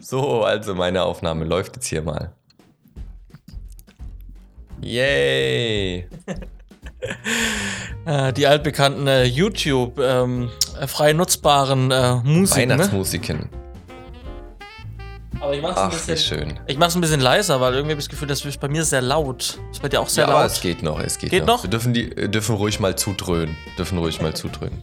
So, also meine Aufnahme läuft jetzt hier mal. Yay! Äh, die altbekannten äh, YouTube ähm, äh, frei nutzbaren äh, Musiken. Ne? Weihnachtsmusiken. Aber ich mach's, ein Ach, wie bisschen, schön. ich mach's ein bisschen leiser, weil irgendwie habe ich das Gefühl, das ist bei mir sehr laut. Ist bei dir auch sehr Ja, aber laut? es geht noch, es geht, Geht noch. noch? Wir dürfen, die, äh, dürfen ruhig mal zudröhnen. Dürfen ruhig mal zudröhnen.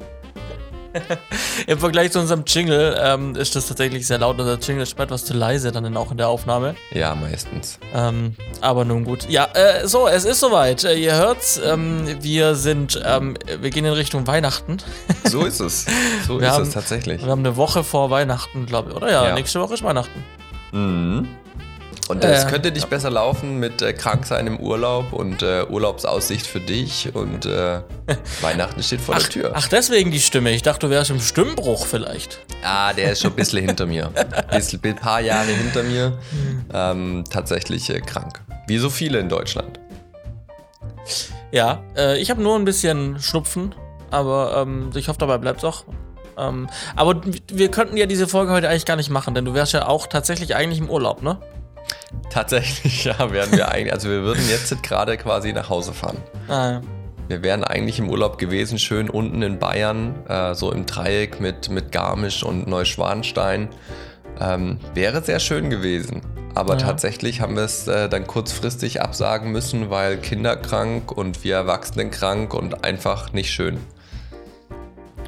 Im Vergleich zu unserem Jingle ähm, ist das tatsächlich sehr laut. Unser Jingle ist etwas zu leise dann auch in der Aufnahme. Ja, meistens. Ähm, aber nun gut. Ja, äh, so, es ist soweit. Äh, ihr hört's. Ähm, wir sind, ähm, wir gehen in Richtung Weihnachten. So ist es. So Wir ist haben- es tatsächlich. Wir haben eine Woche vor Weihnachten, glaube ich. Oder ja, Ja. nächste Woche ist Weihnachten. Mhm. Und es Äh, könnte nicht besser laufen mit äh, Kranksein im Urlaub und äh, Urlaubsaussicht für dich und äh, Weihnachten steht vor der Tür. Ach, deswegen die Stimme. Ich dachte, du wärst im Stimmbruch vielleicht. Ah, der ist schon ein bisschen hinter mir. Ein paar Jahre hinter mir. Ähm, tatsächlich äh, krank. Wie so viele in Deutschland. Ja, äh, ich habe nur ein bisschen Schnupfen, aber ähm, ich hoffe, dabei bleibt's auch. Ähm, aber wir könnten ja diese Folge heute eigentlich gar nicht machen, denn du wärst ja auch tatsächlich eigentlich im Urlaub, ne? Tatsächlich, ja, werden wir eigentlich. Also wir würden jetzt gerade quasi nach Hause fahren. Ah, ja. Wir wären eigentlich im Urlaub gewesen, schön unten in Bayern, äh, so im Dreieck mit, mit Garmisch und Neuschwanstein. Ähm, wäre sehr schön gewesen. Aber Ja. tatsächlich haben wir es äh, dann kurzfristig absagen müssen, weil Kinder krank und wir Erwachsenen krank und einfach nicht schön.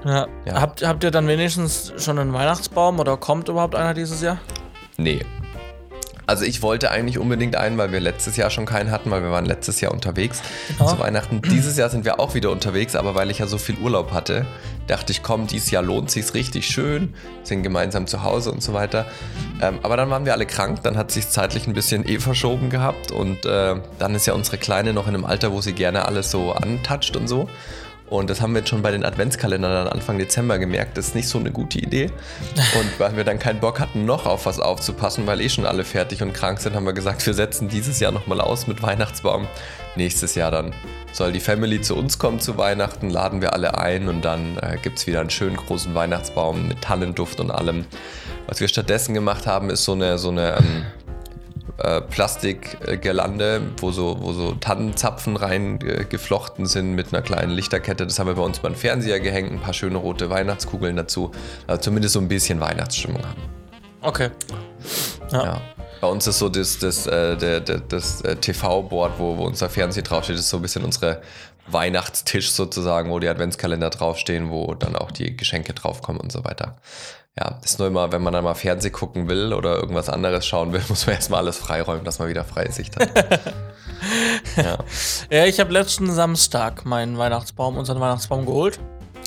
Ja. Ja. Habt, habt ihr dann wenigstens schon einen Weihnachtsbaum oder kommt überhaupt einer dieses Jahr? Nee. Also ich wollte eigentlich unbedingt einen, weil wir letztes Jahr schon keinen hatten, weil wir waren letztes Jahr unterwegs Genau. zu Weihnachten. Dieses Jahr sind wir auch wieder unterwegs, aber weil ich ja so viel Urlaub hatte, dachte ich, komm, dieses Jahr lohnt sich's richtig schön, sind gemeinsam zu Hause und so weiter. Ähm, aber dann waren wir alle krank, dann hat sich zeitlich ein bisschen eh verschoben gehabt und äh, dann ist ja unsere Kleine noch in einem Alter, wo sie gerne alles so antatscht und so. Und das haben wir jetzt schon bei den Adventskalendern Anfang Dezember gemerkt, das ist nicht so eine gute Idee. Und weil wir dann keinen Bock hatten, noch auf was aufzupassen, weil eh schon alle fertig und krank sind, haben wir gesagt, wir setzen dieses Jahr nochmal aus mit Weihnachtsbaum. Nächstes Jahr dann soll die Family zu uns kommen zu Weihnachten, laden wir alle ein und dann äh, gibt es wieder einen schönen großen Weihnachtsbaum mit Tannenduft und allem. Was wir stattdessen gemacht haben, ist so eine, so eine ähm, äh, Plastikgirlande, wo so, wo so Tannenzapfen rein äh, sind mit einer kleinen Lichterkette. Das haben wir bei uns beim Fernseher gehängt, ein paar schöne rote Weihnachtskugeln dazu. Also zumindest so ein bisschen Weihnachtsstimmung haben. Okay. Ja. Ja. Bei uns ist so das, das, äh, der, der, das äh, TV-Board, wo, wo unser Fernseher draufsteht, ist so ein bisschen unsere Weihnachtstisch sozusagen, wo die Adventskalender draufstehen, wo dann auch die Geschenke draufkommen und so weiter. Ja, ist nur immer, wenn man dann mal Fernseh gucken will oder irgendwas anderes schauen will, muss man erstmal alles freiräumen, dass man wieder freie Sicht hat. ja. Ja, ich habe letzten Samstag meinen Weihnachtsbaum, unseren Weihnachtsbaum geholt.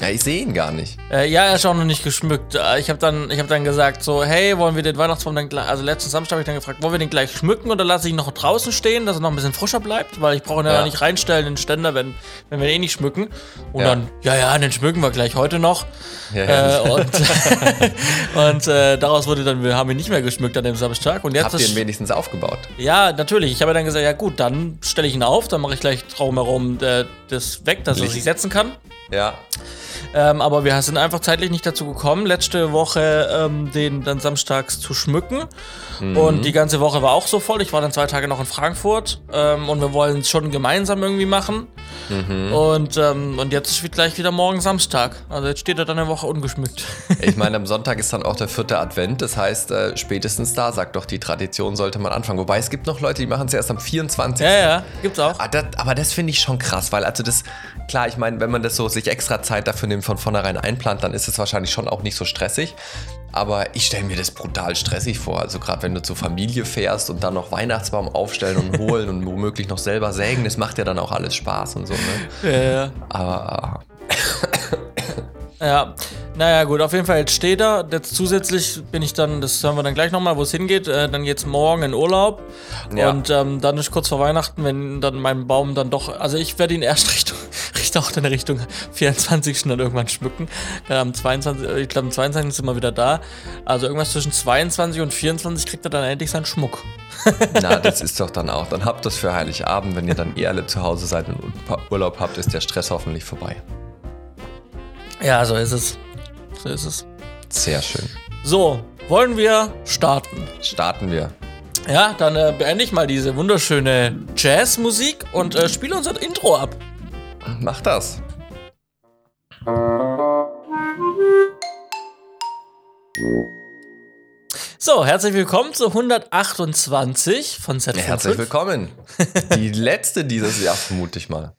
Ja, ich sehe ihn gar nicht. Äh, ja, er ist auch noch nicht geschmückt. Äh, Ich habe dann, ich hab dann gesagt, so, hey, wollen wir den Weihnachtsbaum dann gleich, also letzten Samstag habe ich dann gefragt, wollen wir den gleich schmücken oder lasse ich ihn noch draußen stehen, dass er noch ein bisschen frischer bleibt? Weil ich brauche ihn ja, Ja. nicht reinstellen in den Ständer, wenn, wenn wir ihn eh nicht schmücken. Und Ja. dann, ja, ja, den schmücken wir gleich heute noch. Ja. Äh, und und äh, daraus wurde dann, wir haben ihn nicht mehr geschmückt an dem Samstag. Und jetzt Habt ihr ihn wenigstens aufgebaut? ja, natürlich. Ich habe dann gesagt, ja gut, dann stelle ich ihn auf, dann mache ich gleich drumherum äh, das weg, dass er Licht. sich setzen kann. Ja. Ähm, aber wir sind einfach zeitlich nicht dazu gekommen, letzte Woche ähm, den dann samstags zu schmücken. Und die ganze Woche war auch so voll. Ich war dann zwei Tage noch in Frankfurt ähm, und wir wollen es schon gemeinsam irgendwie machen. Und, ähm, und jetzt ist gleich wieder morgen Samstag. Also jetzt steht er dann eine Woche ungeschmückt. Ich meine, am Sonntag ist dann auch der vierte Advent. Das heißt, äh, spätestens da, sagt doch die Tradition, sollte man anfangen. Wobei es gibt noch Leute, die machen es erst am 24. ja, ja, gibt's auch. Ah, das, aber das finde ich schon krass, weil also das, klar, ich meine, wenn man das so sich extra Zeit dafür nimmt, von vornherein einplant, dann ist es wahrscheinlich schon auch nicht so stressig. Aber ich stelle mir das brutal stressig vor. Also gerade wenn du zur Familie fährst und dann noch Weihnachtsbaum aufstellen und holen und womöglich noch selber sägen, das macht ja dann auch alles Spaß und so, ne? Ja, ja. Aber Ja, naja, gut, auf jeden Fall jetzt steht er. Jetzt zusätzlich bin ich dann, das hören wir dann gleich nochmal, wo es hingeht. Äh, dann geht's morgen in Urlaub. Ja. Und ähm, dann ist kurz vor Weihnachten, wenn dann mein Baum dann doch, also ich werde ihn erst Richtung, Richtung, auch in Richtung 24. dann irgendwann schmücken. Dann am 22, äh, ich glaube am 22. sind wir wieder da. Also irgendwas zwischen 22 und 24 kriegt er dann endlich seinen Schmuck. na, das ist doch dann auch. Dann habt das für Heiligabend, wenn ihr dann eh alle zu Hause seid und Urlaub habt, ist der Stress hoffentlich vorbei. Ja, so ist es. So ist es. Sehr schön. So, wollen wir starten? Starten wir. Ja, dann äh, beende ich mal diese wunderschöne Jazzmusik und äh, spiele unser Intro ab. Mach das. So, herzlich willkommen zu 128 von Z5. Herzlich willkommen. Die letzte dieses Jahr, vermute ich mal.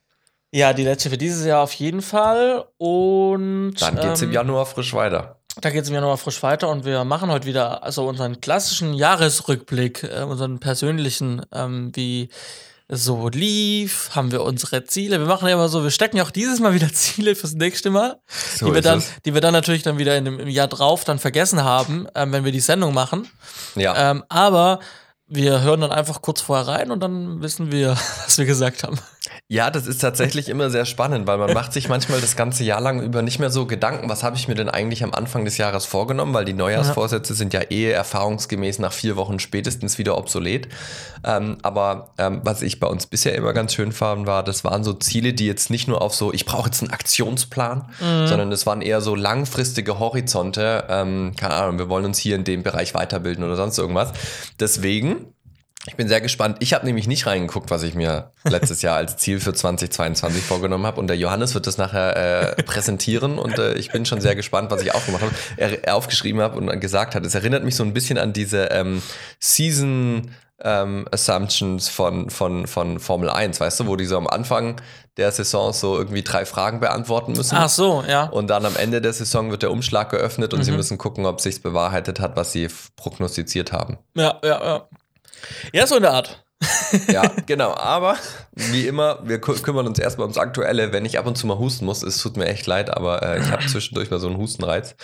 Ja, die letzte für dieses Jahr auf jeden Fall. Und Dann geht's im ähm, Januar frisch weiter. Da geht es im Januar frisch weiter und wir machen heute wieder also unseren klassischen Jahresrückblick, äh, unseren persönlichen, ähm, wie so lief, haben wir unsere Ziele. Wir machen ja immer so, wir stecken ja auch dieses Mal wieder Ziele fürs nächste Mal, So die, wir dann, es. die wir dann natürlich dann wieder in dem, im Jahr drauf dann vergessen haben, ähm, wenn wir die Sendung machen. Ja. Ähm, aber wir hören dann einfach kurz vorher rein und dann wissen wir, was wir gesagt haben. Ja, das ist tatsächlich immer sehr spannend, weil man macht sich manchmal das ganze Jahr lang über nicht mehr so Gedanken, was habe ich mir denn eigentlich am Anfang des Jahres vorgenommen, weil die Neujahrsvorsätze sind ja eh erfahrungsgemäß nach vier Wochen spätestens wieder obsolet. Ähm, aber ähm, was ich bei uns bisher immer ganz schön fand, war, das waren so Ziele, die jetzt nicht nur auf so, ich brauche jetzt einen Aktionsplan, sondern es waren eher so langfristige Horizonte. Ähm, keine Ahnung, wir wollen uns hier in dem Bereich weiterbilden oder sonst irgendwas. Deswegen ich bin sehr gespannt. Ich habe nämlich nicht reingeguckt, was ich mir letztes Jahr als Ziel für 2022 vorgenommen habe. Und der Johannes wird das nachher äh, präsentieren. Und äh, ich bin schon sehr gespannt, was ich aufgemacht habe. Er, aufgeschrieben habe und gesagt hat. Es erinnert mich so ein bisschen an diese ähm, Season ähm, Assumptions von, von, von Formel 1, weißt du, wo die so am Anfang der Saison so irgendwie drei Fragen beantworten müssen. Ach so, ja. Und dann am Ende der Saison wird der Umschlag geöffnet und sie müssen gucken, ob sich's bewahrheitet hat, was sie prognostiziert haben. Ja, ja, ja. Ja, so in der Art. Ja, genau. Aber wie immer, wir kü- kümmern uns erstmal ums Aktuelle. Wenn ich ab und zu mal husten muss, es tut mir echt leid, aber äh, ich habe zwischendurch mal so einen Hustenreiz.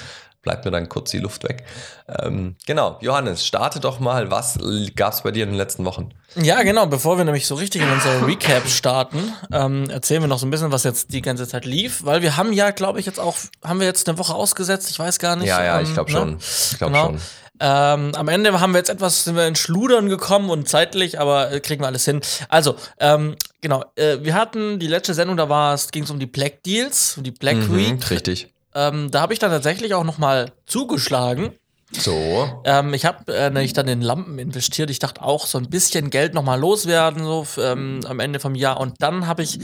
Bleibt mir dann kurz die Luft weg. Ähm, genau, Johannes, starte doch mal. Was gab es bei dir in den letzten Wochen? Ja, genau. Bevor wir nämlich so richtig in unser Recap starten, ähm, erzählen wir noch so ein bisschen, was jetzt die ganze Zeit lief, weil wir haben ja, glaube ich, jetzt auch, haben wir jetzt eine Woche ausgesetzt, ich weiß gar nicht. Ja, ja, ähm, ich glaube ne? schon. Ich glaube Genau. schon. Ähm, am Ende haben wir jetzt etwas, sind wir in Schludern gekommen und zeitlich, aber äh, kriegen wir alles hin. Also, ähm, genau, äh, wir hatten die letzte Sendung, da war es, ging es um die Black Deals, um die Black Mhm, Week. richtig. Ähm, da habe ich dann tatsächlich auch nochmal zugeschlagen. So. Ähm, ich habe äh, nämlich dann in Lampen investiert. Ich dachte auch, so ein bisschen Geld nochmal loswerden, so ähm, am Ende vom Jahr. Und dann habe ich,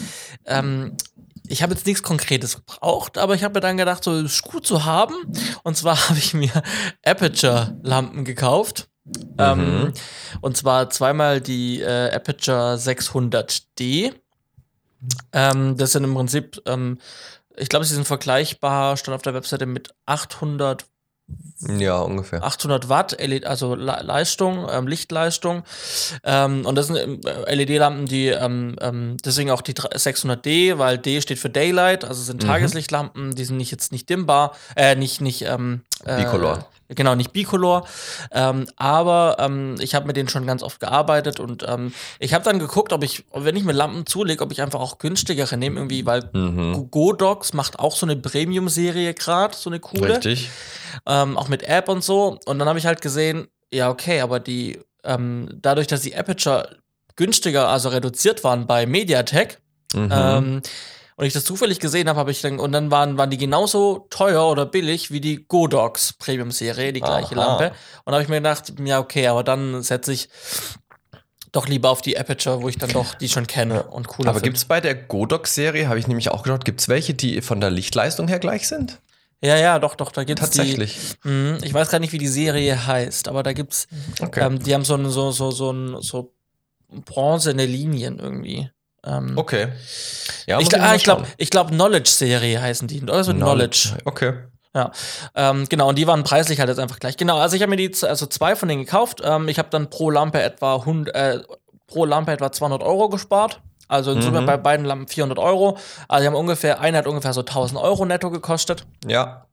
ähm, ich habe jetzt nichts Konkretes gebraucht, aber ich habe mir dann gedacht, so ist gut zu haben. Und zwar habe ich mir Aperture-Lampen gekauft. Ähm, und zwar zweimal die äh, Aperture 600D. Ähm, das sind im Prinzip, ähm, ich glaube, sie sind vergleichbar, stand auf der Webseite mit 800 Ja, ungefähr. 800 Watt, LED, also Le Leistung, ähm, Lichtleistung. Ähm, und das sind ähm, LED-Lampen, die ähm, ähm, deswegen auch die 600D, weil D steht für Daylight, also sind Mhm. Tageslichtlampen, die sind nicht jetzt nicht dimmbar, äh, nicht nicht ähm, äh, Bicolor. Genau, nicht Bicolor. Ähm, aber ähm, ich habe mit denen schon ganz oft gearbeitet und ähm, ich habe dann geguckt, ob ich, wenn ich mir Lampen zulege, ob ich einfach auch günstigere nehme, irgendwie, weil Mhm. Godox macht auch so eine Premium-Serie gerade, so eine coole Richtig. ähm, auch mit App und so. Und dann habe ich halt gesehen, ja, okay, aber die, ähm, dadurch, dass die Aperture günstiger, also reduziert waren bei Mediatek, Mhm. Und ich das zufällig gesehen habe, habe ich dann, und dann waren, waren die genauso teuer oder billig wie die Godox Premium-Serie, die gleiche Aha. Lampe. Und habe ich mir gedacht, ja, okay, aber dann setze ich doch lieber auf die Aperture, wo ich dann doch die schon kenne und cooler Aber gibt es bei der Godox-Serie, habe ich nämlich auch geschaut, gibt es welche, die von der Lichtleistung her gleich sind? Ja, ja, doch, doch, da gibt's Tatsächlich. die. Mhm, ich weiß gar nicht, wie die Serie heißt, aber da gibt's Okay. Ähm, die haben so, ein- so, so, so, ein- so bronzene Linien irgendwie. Ähm, okay. Ja, ich ah, ich glaube, glaub, Knowledge-Serie heißen die. Oder so Knowledge. Okay. Ja. Ähm, genau, und die waren preislich halt jetzt einfach gleich. Genau, also ich habe mir die, also zwei von denen gekauft. Ähm, ich habe dann pro Lampe etwa 100, äh, pro Lampe etwa 200 Euro gespart. Also in Summe Mhm. bei beiden Lampen 400 Euro. Also die haben ungefähr, eine hat ungefähr so 1000 Euro netto gekostet. Ja.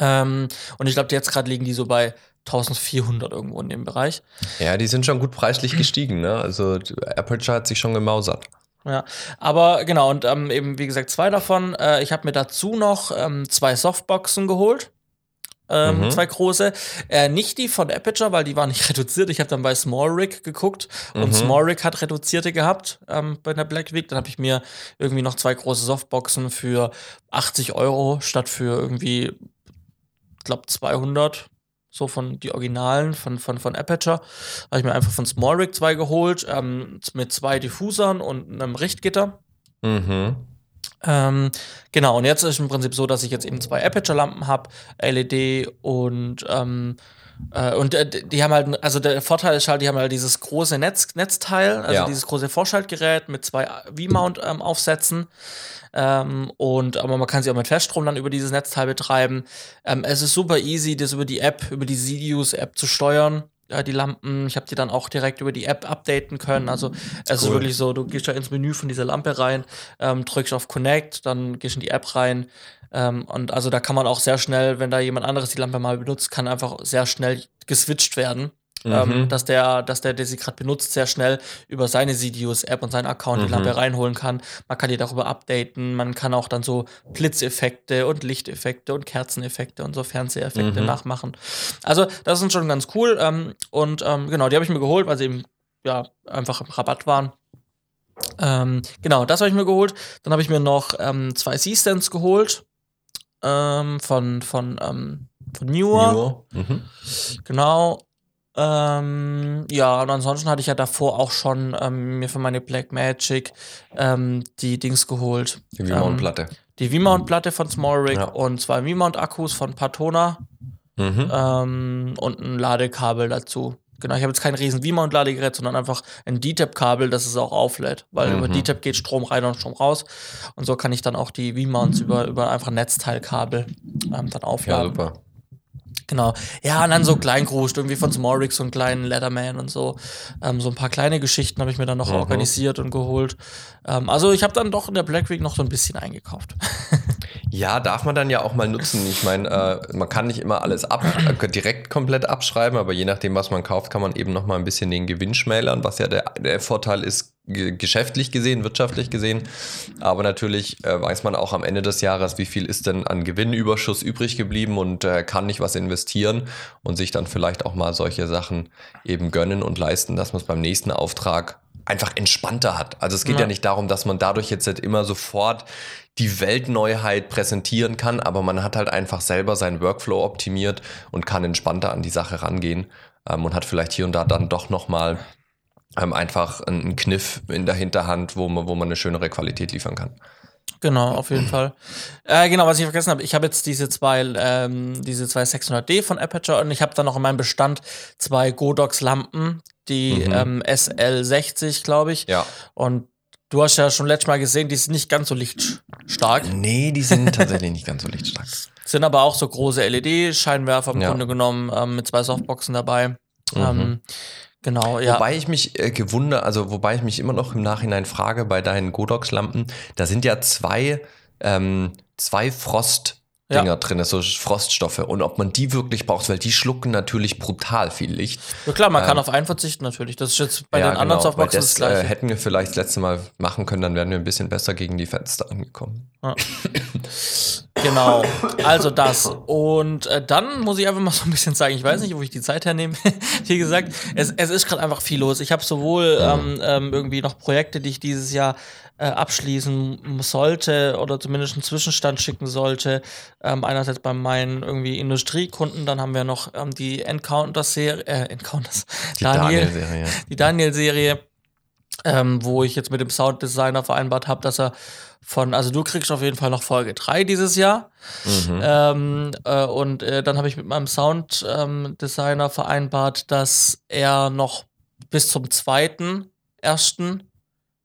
Ähm, und ich glaube, jetzt gerade liegen die so bei 1400 irgendwo in dem Bereich. Ja, die sind schon gut preislich gestiegen, ne? Also Aperture hat sich schon gemausert. Ja, aber genau, und ähm, eben wie gesagt, zwei davon. Äh, ich habe mir dazu noch ähm, zwei Softboxen geholt. Ähm, Mhm. Zwei große. Äh, nicht die von Aperture, weil die waren nicht reduziert. Ich habe dann bei Small Rig geguckt und Mhm. Small Rig hat reduzierte gehabt ähm, bei der Black Week. Dann habe ich mir irgendwie noch zwei große Softboxen für 80 Euro statt für irgendwie, ich glaube, 200 so von die Originalen von, von, von Aperture. Habe ich mir einfach von Small Rig zwei geholt, ähm, mit zwei Diffusern und einem Richtgitter. Mhm. Ähm, genau, und jetzt ist es im Prinzip so, dass ich jetzt eben zwei Aperture-Lampen habe, LED und ähm, äh, und äh, die haben halt, also der Vorteil ist halt, die haben halt dieses große Netz, Netzteil, also ja. dieses große Vorschaltgerät mit zwei V-Mount-Aufsätzen. Ähm, und aber man kann sie auch mit Feststrom dann über dieses Netzteil betreiben. Ähm, es ist super easy, das über die App, über die Sidious-App zu steuern die Lampen. Ich habe die dann auch direkt über die App updaten können. Also es cool. ist wirklich so, du gehst da ins Menü von dieser Lampe rein, ähm, drückst auf Connect, dann gehst in die App rein. Ähm, und also da kann man auch sehr schnell, wenn da jemand anderes die Lampe mal benutzt, kann einfach sehr schnell geswitcht werden. Ähm, mhm. Ähm, dass der, dass der, der sie gerade benutzt, sehr schnell über seine Sidious-App und seinen Account mhm. die Lampe reinholen kann. Man kann die darüber updaten, man kann auch dann so Blitzeffekte und Lichteffekte und Kerzeneffekte und so Fernseheffekte mhm. nachmachen. Also, das sind schon ganz cool. Ähm, und ähm, genau, die habe ich mir geholt, weil sie eben ja einfach im Rabatt waren. Ähm, genau, das habe ich mir geholt. Dann habe ich mir noch ähm, zwei C-Stands geholt. Ähm, von, von, ähm, von Newer. Mhm. Genau. Ähm, ja, und ansonsten hatte ich ja davor auch schon ähm, mir für meine Black Magic ähm, die Dings geholt. Die V-Mount-Platte. Ähm, die V-Mount-Platte von Small Rig ja. und zwei V-Mount-Akkus von Patona mhm. Ähm, und ein Ladekabel dazu. Genau, ich habe jetzt kein riesen V-Mount-Ladegerät, sondern einfach ein DTAP-Kabel, das es auch auflädt. Weil mhm. über DTAP geht Strom rein und Strom raus. Und so kann ich dann auch die V-Mounts über, über einfach Netzteilkabel ähm, dann aufladen. Ja, super. Genau. Ja, und dann so Kleingruscht, irgendwie von Smorix, so einen kleinen Leatherman und so. Ähm, so ein paar kleine Geschichten habe ich mir dann noch mhm. organisiert und geholt. Ähm, also ich habe dann doch in der Black Week noch so ein bisschen eingekauft. ja, darf man dann ja auch mal nutzen. Ich meine, äh, man kann nicht immer alles ab, äh, direkt komplett abschreiben, aber je nachdem, was man kauft, kann man eben noch mal ein bisschen den Gewinn schmälern, was ja der, der Vorteil ist, geschäftlich gesehen, wirtschaftlich gesehen. Aber natürlich äh, weiß man auch am Ende des Jahres, wie viel ist denn an Gewinnüberschuss übrig geblieben und äh, kann nicht was investieren und sich dann vielleicht auch mal solche Sachen eben gönnen und leisten, dass man es beim nächsten Auftrag einfach entspannter hat. Also es geht ja. ja nicht darum, dass man dadurch jetzt halt immer sofort die Weltneuheit präsentieren kann, aber man hat halt einfach selber seinen Workflow optimiert und kann entspannter an die Sache rangehen ähm, und hat vielleicht hier und da dann doch nochmal ähm, einfach einen Kniff in der Hinterhand, wo man, wo man eine schönere Qualität liefern kann. Genau, auf jeden Fall. Äh, genau, was ich vergessen habe, ich habe jetzt diese zwei, ähm, diese zwei 600D von Aperture und ich habe dann noch in meinem Bestand zwei Godox-Lampen, die mhm. ähm, SL60, glaube ich. Ja. Und du hast ja schon letztes Mal gesehen, die sind nicht ganz so lichtstark. Nee, die sind tatsächlich nicht ganz so lichtstark. Sind aber auch so große LED-Scheinwerfer im ja. Grunde genommen ähm, mit zwei Softboxen dabei. Mhm. Ähm, Genau, ja. Wobei ich mich äh, gewundere, also wobei ich mich immer noch im Nachhinein frage bei deinen Godox-Lampen, da sind ja zwei, ähm, zwei Frost- Dinger ja. drin, so Froststoffe. Und ob man die wirklich braucht, weil die schlucken natürlich brutal viel Licht. Ja klar, man ähm, kann auf einen verzichten natürlich. Das ist jetzt bei ja, den anderen genau, Softboxen das, das gleiche. Äh, hätten wir vielleicht das letzte Mal machen können, dann wären wir ein bisschen besser gegen die Fenster angekommen. Ja. genau, also das. Und äh, dann muss ich einfach mal so ein bisschen sagen, ich weiß nicht, wo ich die Zeit hernehme. Wie gesagt, es, es ist gerade einfach viel los. Ich habe sowohl ähm, ähm, irgendwie noch Projekte, die ich dieses Jahr äh, abschließen sollte oder zumindest einen Zwischenstand schicken sollte. Ähm, einerseits bei meinen irgendwie Industriekunden, dann haben wir noch ähm, die Encounters-Serie, äh, Encounters, die Daniel-Serie. Daniel die Daniel-Serie, ähm, wo ich jetzt mit dem Sounddesigner vereinbart habe, dass er von, also du kriegst auf jeden Fall noch Folge 3 dieses Jahr. Mhm. Ähm, äh, und äh, dann habe ich mit meinem Sounddesigner ähm, vereinbart, dass er noch bis zum zweiten ersten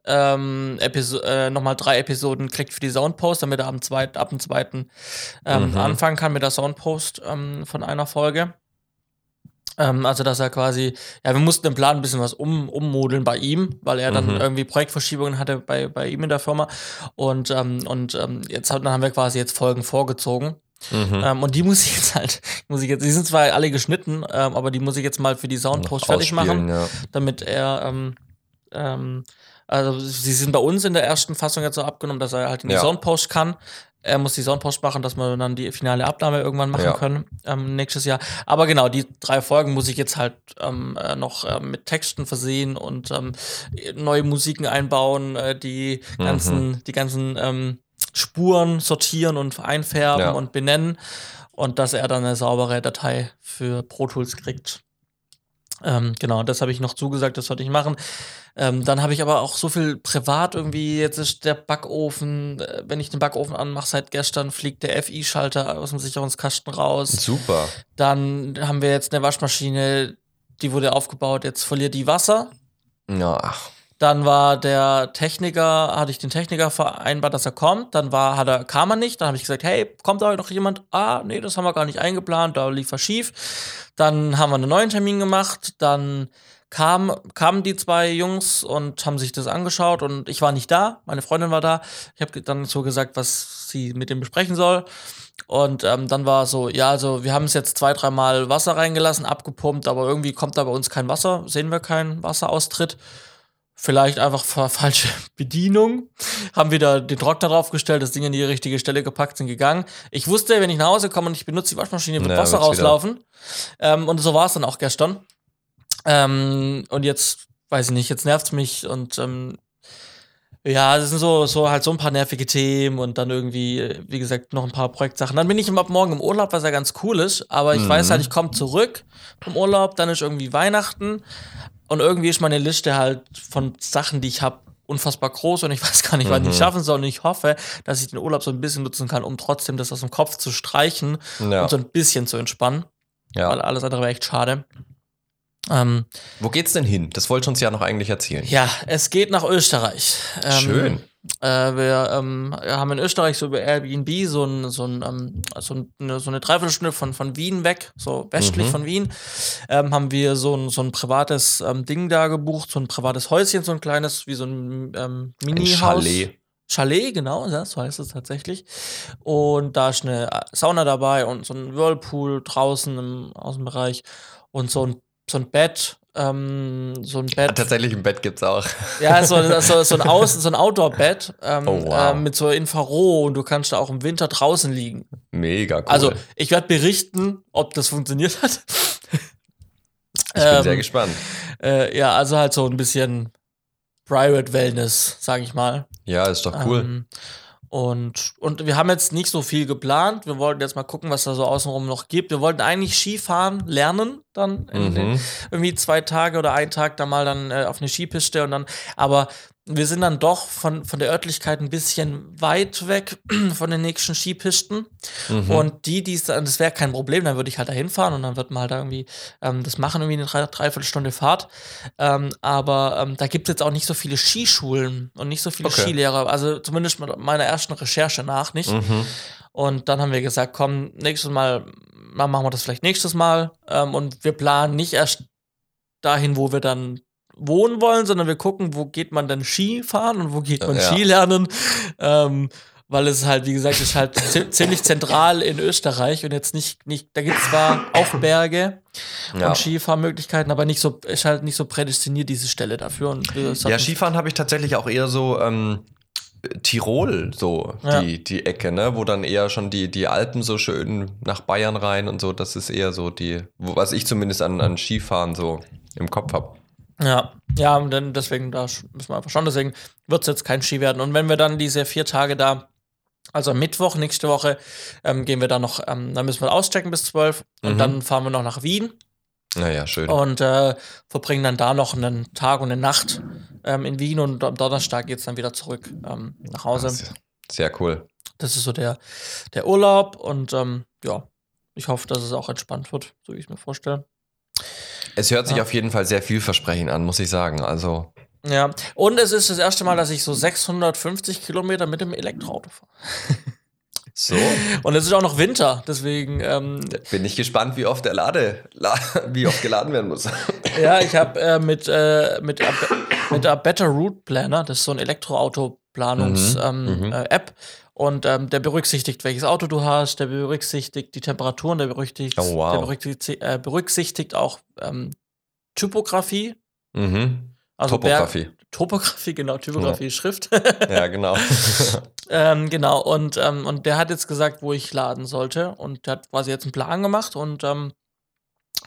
ähm, Episo äh, nochmal drei Episoden kriegt für die Soundpost, damit er am zweiten, ab dem zweiten ähm, mhm. anfangen kann mit der Soundpost ähm, von einer Folge. Ähm, also, dass er quasi, ja, wir mussten im Plan ein bisschen was um, ummodeln bei ihm, weil er dann mhm. irgendwie Projektverschiebungen hatte bei, bei ihm in der Firma. Und, ähm, und ähm, jetzt dann haben wir quasi jetzt Folgen vorgezogen. Mhm. Ähm, und die muss ich jetzt halt, muss ich jetzt, die sind zwar alle geschnitten, ähm, aber die muss ich jetzt mal für die Soundpost fertig machen, ja. damit er ähm, ähm, also sie sind bei uns in der ersten Fassung jetzt so abgenommen, dass er halt in die ja. Soundpost kann. Er muss die Soundpost machen, dass wir dann die finale Abnahme irgendwann machen ja. können ähm, nächstes Jahr. Aber genau, die drei Folgen muss ich jetzt halt ähm, äh, noch äh, mit Texten versehen und ähm, neue Musiken einbauen, äh, die ganzen, mhm. die ganzen ähm, Spuren sortieren und einfärben ja. und benennen. und dass er dann eine saubere Datei für Pro Tools kriegt. Ähm, genau, das habe ich noch zugesagt, das sollte ich machen. Ähm, dann habe ich aber auch so viel privat irgendwie. Jetzt ist der Backofen, äh, wenn ich den Backofen anmache, seit gestern fliegt der FI-Schalter aus dem Sicherungskasten raus. Super. Dann haben wir jetzt eine Waschmaschine, die wurde aufgebaut, jetzt verliert die Wasser. Ja, ach. Dann war der Techniker, hatte ich den Techniker vereinbart, dass er kommt. Dann war, hat er, kam er nicht. Dann habe ich gesagt, hey, kommt da noch jemand? Ah, nee, das haben wir gar nicht eingeplant, da lief er schief. Dann haben wir einen neuen Termin gemacht. Dann kam, kamen die zwei Jungs und haben sich das angeschaut und ich war nicht da. Meine Freundin war da. Ich habe dann so gesagt, was sie mit dem besprechen soll. Und ähm, dann war so, ja, also wir haben es jetzt zwei, dreimal Wasser reingelassen, abgepumpt, aber irgendwie kommt da bei uns kein Wasser, sehen wir keinen Wasseraustritt vielleicht einfach falsche Bedienung, haben wieder den Trockner draufgestellt, das Ding in die richtige Stelle gepackt, sind gegangen. Ich wusste, wenn ich nach Hause komme und ich benutze die Waschmaschine, wird ja, Wasser rauslaufen. Ähm, und so war es dann auch gestern. Ähm, und jetzt, weiß ich nicht, jetzt nervt es mich und ähm, ja, das sind so, so halt so ein paar nervige Themen und dann irgendwie, wie gesagt, noch ein paar Projektsachen. Dann bin ich ab morgen im Urlaub, was ja ganz cool ist, aber ich mhm. weiß halt, ich komme zurück vom Urlaub, dann ist irgendwie Weihnachten und irgendwie ist meine Liste halt von Sachen, die ich habe, unfassbar groß und ich weiß gar nicht, wann mhm. ich schaffen soll. Und ich hoffe, dass ich den Urlaub so ein bisschen nutzen kann, um trotzdem das aus dem Kopf zu streichen ja. und so ein bisschen zu entspannen. Ja. Weil alles andere wäre echt schade. Ähm, Wo geht's denn hin? Das wollte uns ja noch eigentlich erzählen. Ja, es geht nach Österreich. Ähm, Schön. Äh, wir, ähm, haben in Österreich so über Airbnb so, ein, so, ein, ähm, so, eine, so eine Dreiviertelstunde von, von Wien weg, so westlich mhm. von Wien, ähm, haben wir so ein, so ein privates ähm, Ding da gebucht, so ein privates Häuschen, so ein kleines, wie so ein ähm, Mini-Haus. Chalet. Chalet, genau, ja, so heißt es tatsächlich. Und da ist eine Sauna dabei und so ein Whirlpool draußen im Außenbereich und so ein, so ein Bett ähm, so ein Bett. Ja, tatsächlich ein Bett gibt es auch. Ja, so, so, so ein, Außen, so ein Outdoor-Bett ähm, oh, wow. ähm, mit so Infrarot und du kannst da auch im Winter draußen liegen. Mega cool. Also, ich werde berichten, ob das funktioniert hat. ich bin sehr ähm, gespannt. Äh, ja, also halt so ein bisschen Private Wellness, sag ich mal. Ja, ist doch cool. Und, und wir haben jetzt nicht so viel geplant. Wir wollten jetzt mal gucken, was da so außenrum noch gibt. Wir wollten eigentlich Skifahren lernen, dann mhm. irgendwie zwei Tage oder einen Tag da mal dann äh, auf eine Skipiste und dann, aber wir sind dann doch von, von der Örtlichkeit ein bisschen weit weg von den nächsten Skipisten. Mhm. Und die, die das wäre kein Problem, dann würde ich halt da hinfahren und dann wird man halt da irgendwie ähm, das machen, irgendwie eine drei, Dreiviertelstunde Fahrt. Ähm, aber ähm, da gibt es jetzt auch nicht so viele Skischulen und nicht so viele okay. Skilehrer. Also zumindest meiner ersten Recherche nach nicht. Mhm. Und dann haben wir gesagt, komm, nächstes Mal machen wir das vielleicht nächstes Mal. Ähm, und wir planen nicht erst dahin, wo wir dann wohnen wollen, sondern wir gucken, wo geht man denn Ski fahren und wo geht man ja. Ski lernen. Ähm, weil es halt, wie gesagt, ist halt ziemlich zentral in Österreich und jetzt nicht, nicht da gibt es zwar auch Berge ja. und Skifahrmöglichkeiten, aber nicht so, ist halt nicht so prädestiniert, diese Stelle dafür. Und ja, Skifahren habe ich tatsächlich auch eher so, ähm, Tirol, so ja. die, die Ecke, ne, wo dann eher schon die, die Alpen so schön nach Bayern rein und so, das ist eher so die, was ich zumindest an, an Skifahren so im Kopf habe. Ja, ja, und dann deswegen, da müssen wir einfach schauen, deswegen wird es jetzt kein Ski werden. Und wenn wir dann diese vier Tage da, also am Mittwoch nächste Woche, ähm, gehen wir dann noch, ähm, dann müssen wir auschecken bis zwölf und mhm. dann fahren wir noch nach Wien. Naja, schön. Und äh, verbringen dann da noch einen Tag und eine Nacht ähm, in Wien und am Donnerstag geht es dann wieder zurück ähm, nach Hause. Sehr, sehr, cool. Das ist so der, der Urlaub und ähm, ja, ich hoffe, dass es auch entspannt wird, so wie ich es mir vorstelle. Es hört sich ja. auf jeden Fall sehr vielversprechend an, muss ich sagen. Also. Ja, und es ist das erste Mal, dass ich so 650 Kilometer mit dem Elektroauto fahre. So. Und es ist auch noch Winter, deswegen. Ähm, Bin ich gespannt, wie oft der Lade, wie oft geladen werden muss. ja, ich habe äh, mit, äh, mit, mit der Better Route Planner, das ist so ein Elektroauto-Planungs-App. Mhm. Ähm, mhm. Äh, und ähm, der berücksichtigt, welches Auto du hast, der berücksichtigt die Temperaturen, der berücksichtigt, oh, wow. der berücksichtigt, äh, berücksichtigt auch ähm, Typografie. Mhm. Also Topografie. Berg, Topografie, genau, Typografie, ja. Schrift. ja, genau. ähm, genau, und, ähm, und der hat jetzt gesagt, wo ich laden sollte. Und der hat quasi jetzt einen Plan gemacht und ähm,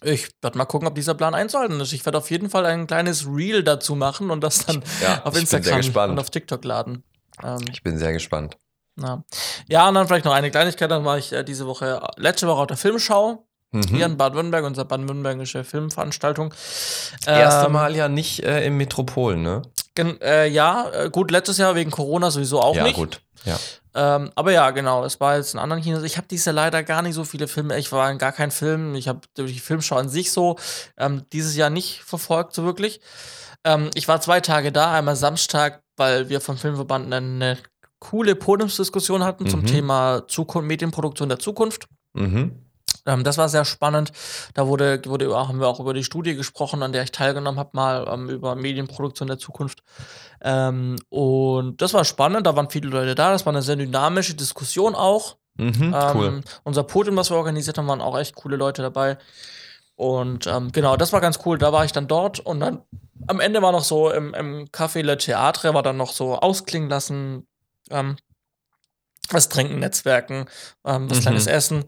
ich werde mal gucken, ob dieser Plan einzuhalten ist. Ich werde auf jeden Fall ein kleines Reel dazu machen und das dann ja, auf Instagram und auf TikTok laden. Ähm, ich bin sehr gespannt. Ja. ja, und dann vielleicht noch eine Kleinigkeit, dann war ich äh, diese Woche, letzte Woche auf der Filmschau. Mhm. Hier in Baden-Württemberg, unsere baden-württembergische Filmveranstaltung. Erste ähm, Mal ja nicht äh, im Metropol, ne? Äh, ja, äh, gut, letztes Jahr wegen Corona sowieso auch ja, nicht. Ja, gut. Ja. Ähm, aber ja, genau, es war jetzt in anderen Kinos. Ich habe dieses Jahr leider gar nicht so viele Filme. Ich war in gar kein Film. Ich habe die Filmschau an sich so ähm, dieses Jahr nicht verfolgt, so wirklich. Ähm, ich war zwei Tage da, einmal Samstag, weil wir vom Filmverband eine coole Podiumsdiskussion hatten mhm. zum Thema Zukunft, Medienproduktion der Zukunft. Mhm. Ähm, das war sehr spannend. Da wurde, wurde, haben wir auch über die Studie gesprochen, an der ich teilgenommen habe, mal ähm, über Medienproduktion der Zukunft. Ähm, und das war spannend, da waren viele Leute da, das war eine sehr dynamische Diskussion auch. Mhm, cool. Ähm, unser Podium, was wir organisiert haben, waren auch echt coole Leute dabei. Und ähm, genau, das war ganz cool. Da war ich dann dort und dann am Ende war noch so im, im Café Le Theatre, war dann noch so ausklingen lassen, ähm, was trinken, Netzwerken, ähm, was mhm. kleines Essen.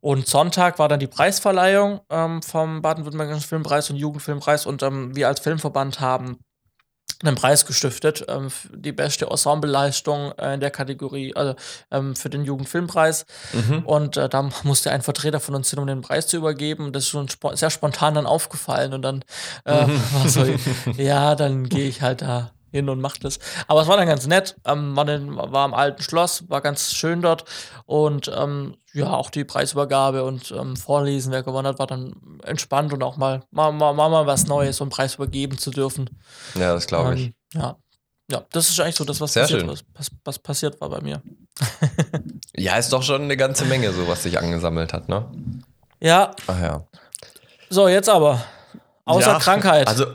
Und Sonntag war dann die Preisverleihung ähm, vom Baden-Württembergischen Filmpreis und Jugendfilmpreis. Und ähm, wir als Filmverband haben einen Preis gestiftet, ähm, die beste Ensembleleistung äh, in der Kategorie, also ähm, für den Jugendfilmpreis. Mhm. Und äh, da musste ein Vertreter von uns hin, um den Preis zu übergeben. Und das ist schon spo sehr spontan dann aufgefallen. Und dann äh, mhm. war so, ja, dann gehe ich halt da hin und macht das. Aber es war dann ganz nett. Ähm, war, den, war im alten Schloss, war ganz schön dort. Und ähm, ja, auch die Preisübergabe und ähm, Vorlesen, wer gewonnen hat, war dann entspannt und auch mal, mal, mal, mal was Neues, einen Preis übergeben zu dürfen. Ja, das glaube ich. Ähm, ja. ja, das ist eigentlich so das, was Sehr passiert, was, was, was passiert war bei mir. ja, ist doch schon eine ganze Menge, so was sich angesammelt hat, ne? Ja. Ach ja. So, jetzt aber. Außer ja, Krankheit. Also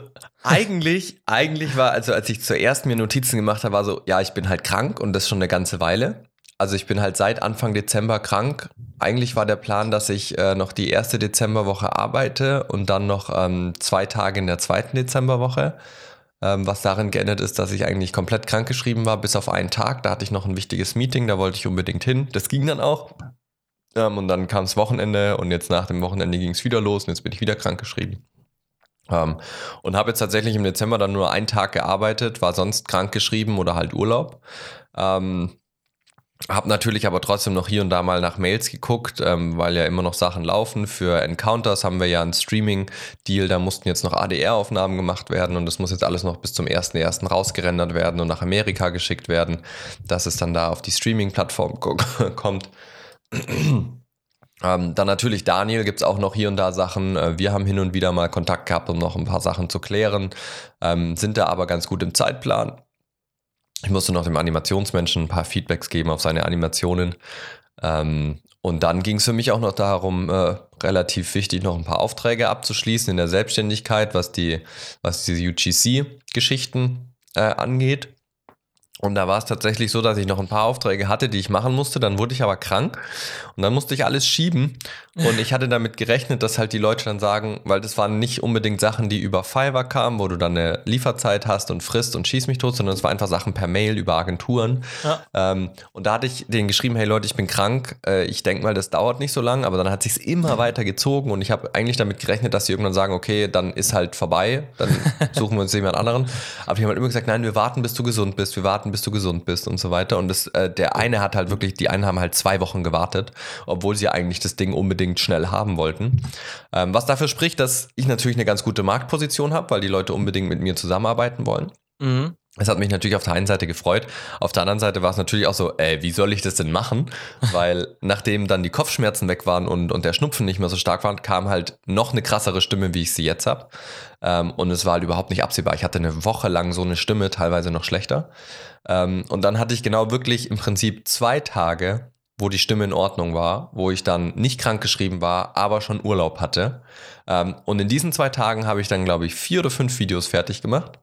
eigentlich, eigentlich war, also als ich zuerst mir Notizen gemacht habe, war so, ja, ich bin halt krank und das schon eine ganze Weile. Also ich bin halt seit Anfang Dezember krank. Eigentlich war der Plan, dass ich äh, noch die erste Dezemberwoche arbeite und dann noch ähm, zwei Tage in der zweiten Dezemberwoche. Ähm, was darin geändert ist, dass ich eigentlich komplett krankgeschrieben war, bis auf einen Tag. Da hatte ich noch ein wichtiges Meeting, da wollte ich unbedingt hin. Das ging dann auch. Ähm, und dann kam das Wochenende und jetzt nach dem Wochenende ging es wieder los und jetzt bin ich wieder krankgeschrieben. Ähm, und habe jetzt tatsächlich im Dezember dann nur einen Tag gearbeitet, war sonst krank geschrieben oder halt Urlaub. Ähm, hab natürlich aber trotzdem noch hier und da mal nach Mails geguckt, ähm, weil ja immer noch Sachen laufen. Für Encounters haben wir ja einen Streaming-Deal, da mussten jetzt noch ADR-Aufnahmen gemacht werden und das muss jetzt alles noch bis zum 1.1. rausgerendert werden und nach Amerika geschickt werden, dass es dann da auf die Streaming-Plattform kommt. Ähm, dann natürlich Daniel gibt es auch noch hier und da Sachen. Äh, wir haben hin und wieder mal Kontakt gehabt, um noch ein paar Sachen zu klären, ähm, sind da aber ganz gut im Zeitplan. Ich musste noch dem Animationsmenschen ein paar Feedbacks geben auf seine Animationen. Ähm, und dann ging es für mich auch noch darum, äh, relativ wichtig, noch ein paar Aufträge abzuschließen in der Selbstständigkeit, was die, was diese UGC-Geschichten äh, angeht. Und da war es tatsächlich so, dass ich noch ein paar Aufträge hatte, die ich machen musste. Dann wurde ich aber krank und dann musste ich alles schieben. Und ich hatte damit gerechnet, dass halt die Leute dann sagen, weil das waren nicht unbedingt Sachen, die über Fiverr kamen, wo du dann eine Lieferzeit hast und frisst und schieß mich tot, sondern es war einfach Sachen per Mail über Agenturen. Ja. Ähm, und da hatte ich denen geschrieben, hey Leute, ich bin krank. Äh, ich denke mal, das dauert nicht so lange, aber dann hat sich immer weiter gezogen und ich habe eigentlich damit gerechnet, dass sie irgendwann sagen, okay, dann ist halt vorbei, dann suchen wir uns jemand anderen. Aber die haben halt immer gesagt, nein, wir warten, bis du gesund bist, wir warten, bis du gesund bist und so weiter. Und das, äh, der eine hat halt wirklich, die einen haben halt zwei Wochen gewartet, obwohl sie eigentlich das Ding unbedingt schnell haben wollten. Ähm, was dafür spricht, dass ich natürlich eine ganz gute Marktposition habe, weil die Leute unbedingt mit mir zusammenarbeiten wollen. Mhm. Es hat mich natürlich auf der einen Seite gefreut. Auf der anderen Seite war es natürlich auch so, ey, wie soll ich das denn machen? Weil nachdem dann die Kopfschmerzen weg waren und, und der Schnupfen nicht mehr so stark war, kam halt noch eine krassere Stimme, wie ich sie jetzt habe. Ähm, und es war halt überhaupt nicht absehbar. Ich hatte eine Woche lang so eine Stimme, teilweise noch schlechter. Ähm, und dann hatte ich genau wirklich im Prinzip zwei Tage, wo die Stimme in Ordnung war, wo ich dann nicht krank geschrieben war, aber schon Urlaub hatte. Ähm, und in diesen zwei Tagen habe ich dann, glaube ich, vier oder fünf Videos fertig gemacht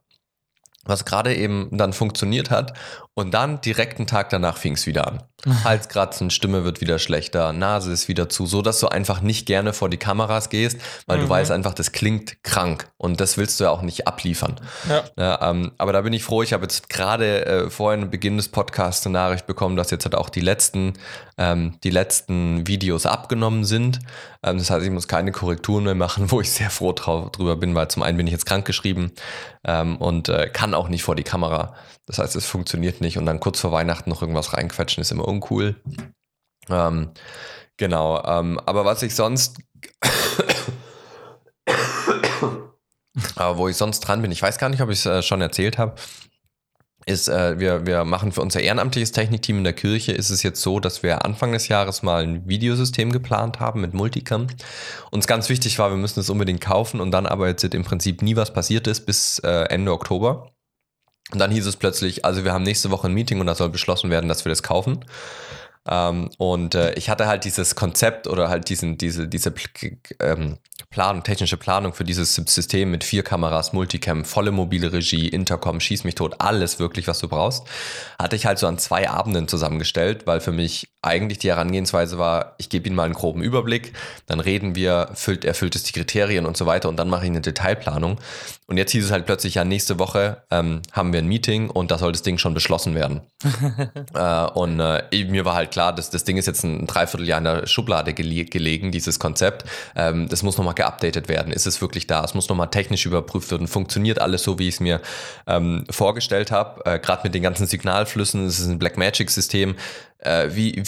was gerade eben dann funktioniert hat. Und dann direkt einen Tag danach fing es wieder an. Halskratzen, Stimme wird wieder schlechter, Nase ist wieder zu, so dass du einfach nicht gerne vor die Kameras gehst, weil mhm. du weißt einfach, das klingt krank und das willst du ja auch nicht abliefern. Ja. ja ähm, aber da bin ich froh, ich habe jetzt gerade äh, vorhin Beginn des Podcasts eine Nachricht bekommen, dass jetzt halt auch die letzten, ähm, die letzten Videos abgenommen sind. Ähm, das heißt, ich muss keine Korrekturen mehr machen, wo ich sehr froh drauf, drüber bin, weil zum einen bin ich jetzt krank geschrieben ähm, und äh, kann auch nicht vor die Kamera. Das heißt, es funktioniert nicht und dann kurz vor Weihnachten noch irgendwas reinquetschen ist immer uncool. Ähm, genau, ähm, aber was ich sonst, aber wo ich sonst dran bin, ich weiß gar nicht, ob ich es äh, schon erzählt habe, ist, äh, wir, wir machen für unser ehrenamtliches Technikteam in der Kirche, ist es jetzt so, dass wir Anfang des Jahres mal ein Videosystem geplant haben mit Multicam. Uns ganz wichtig war, wir müssen es unbedingt kaufen und dann aber jetzt im Prinzip nie was passiert ist bis äh, Ende Oktober. Und dann hieß es plötzlich, also wir haben nächste Woche ein Meeting und da soll beschlossen werden, dass wir das kaufen. Ähm, und äh, ich hatte halt dieses Konzept oder halt diesen, diese, diese ähm, Planung, technische Planung für dieses System mit vier Kameras, Multicam, volle mobile Regie, Intercom, schieß mich tot, alles wirklich, was du brauchst, hatte ich halt so an zwei Abenden zusammengestellt, weil für mich eigentlich die Herangehensweise war, ich gebe ihm mal einen groben Überblick, dann reden wir, füllt, erfüllt es die Kriterien und so weiter und dann mache ich eine Detailplanung. Und jetzt hieß es halt plötzlich, ja, nächste Woche ähm, haben wir ein Meeting und da soll das Ding schon beschlossen werden. äh, und äh, mir war halt klar, dass das Ding ist jetzt ein Dreivierteljahr in der Schublade gele gelegen, dieses Konzept. Ähm, das muss nochmal geupdatet werden. Ist es wirklich da? Es muss nochmal technisch überprüft werden. Funktioniert alles so, wie ich es mir ähm, vorgestellt habe? Äh, Gerade mit den ganzen Signalflüssen, es ist ein Blackmagic-System äh, wie,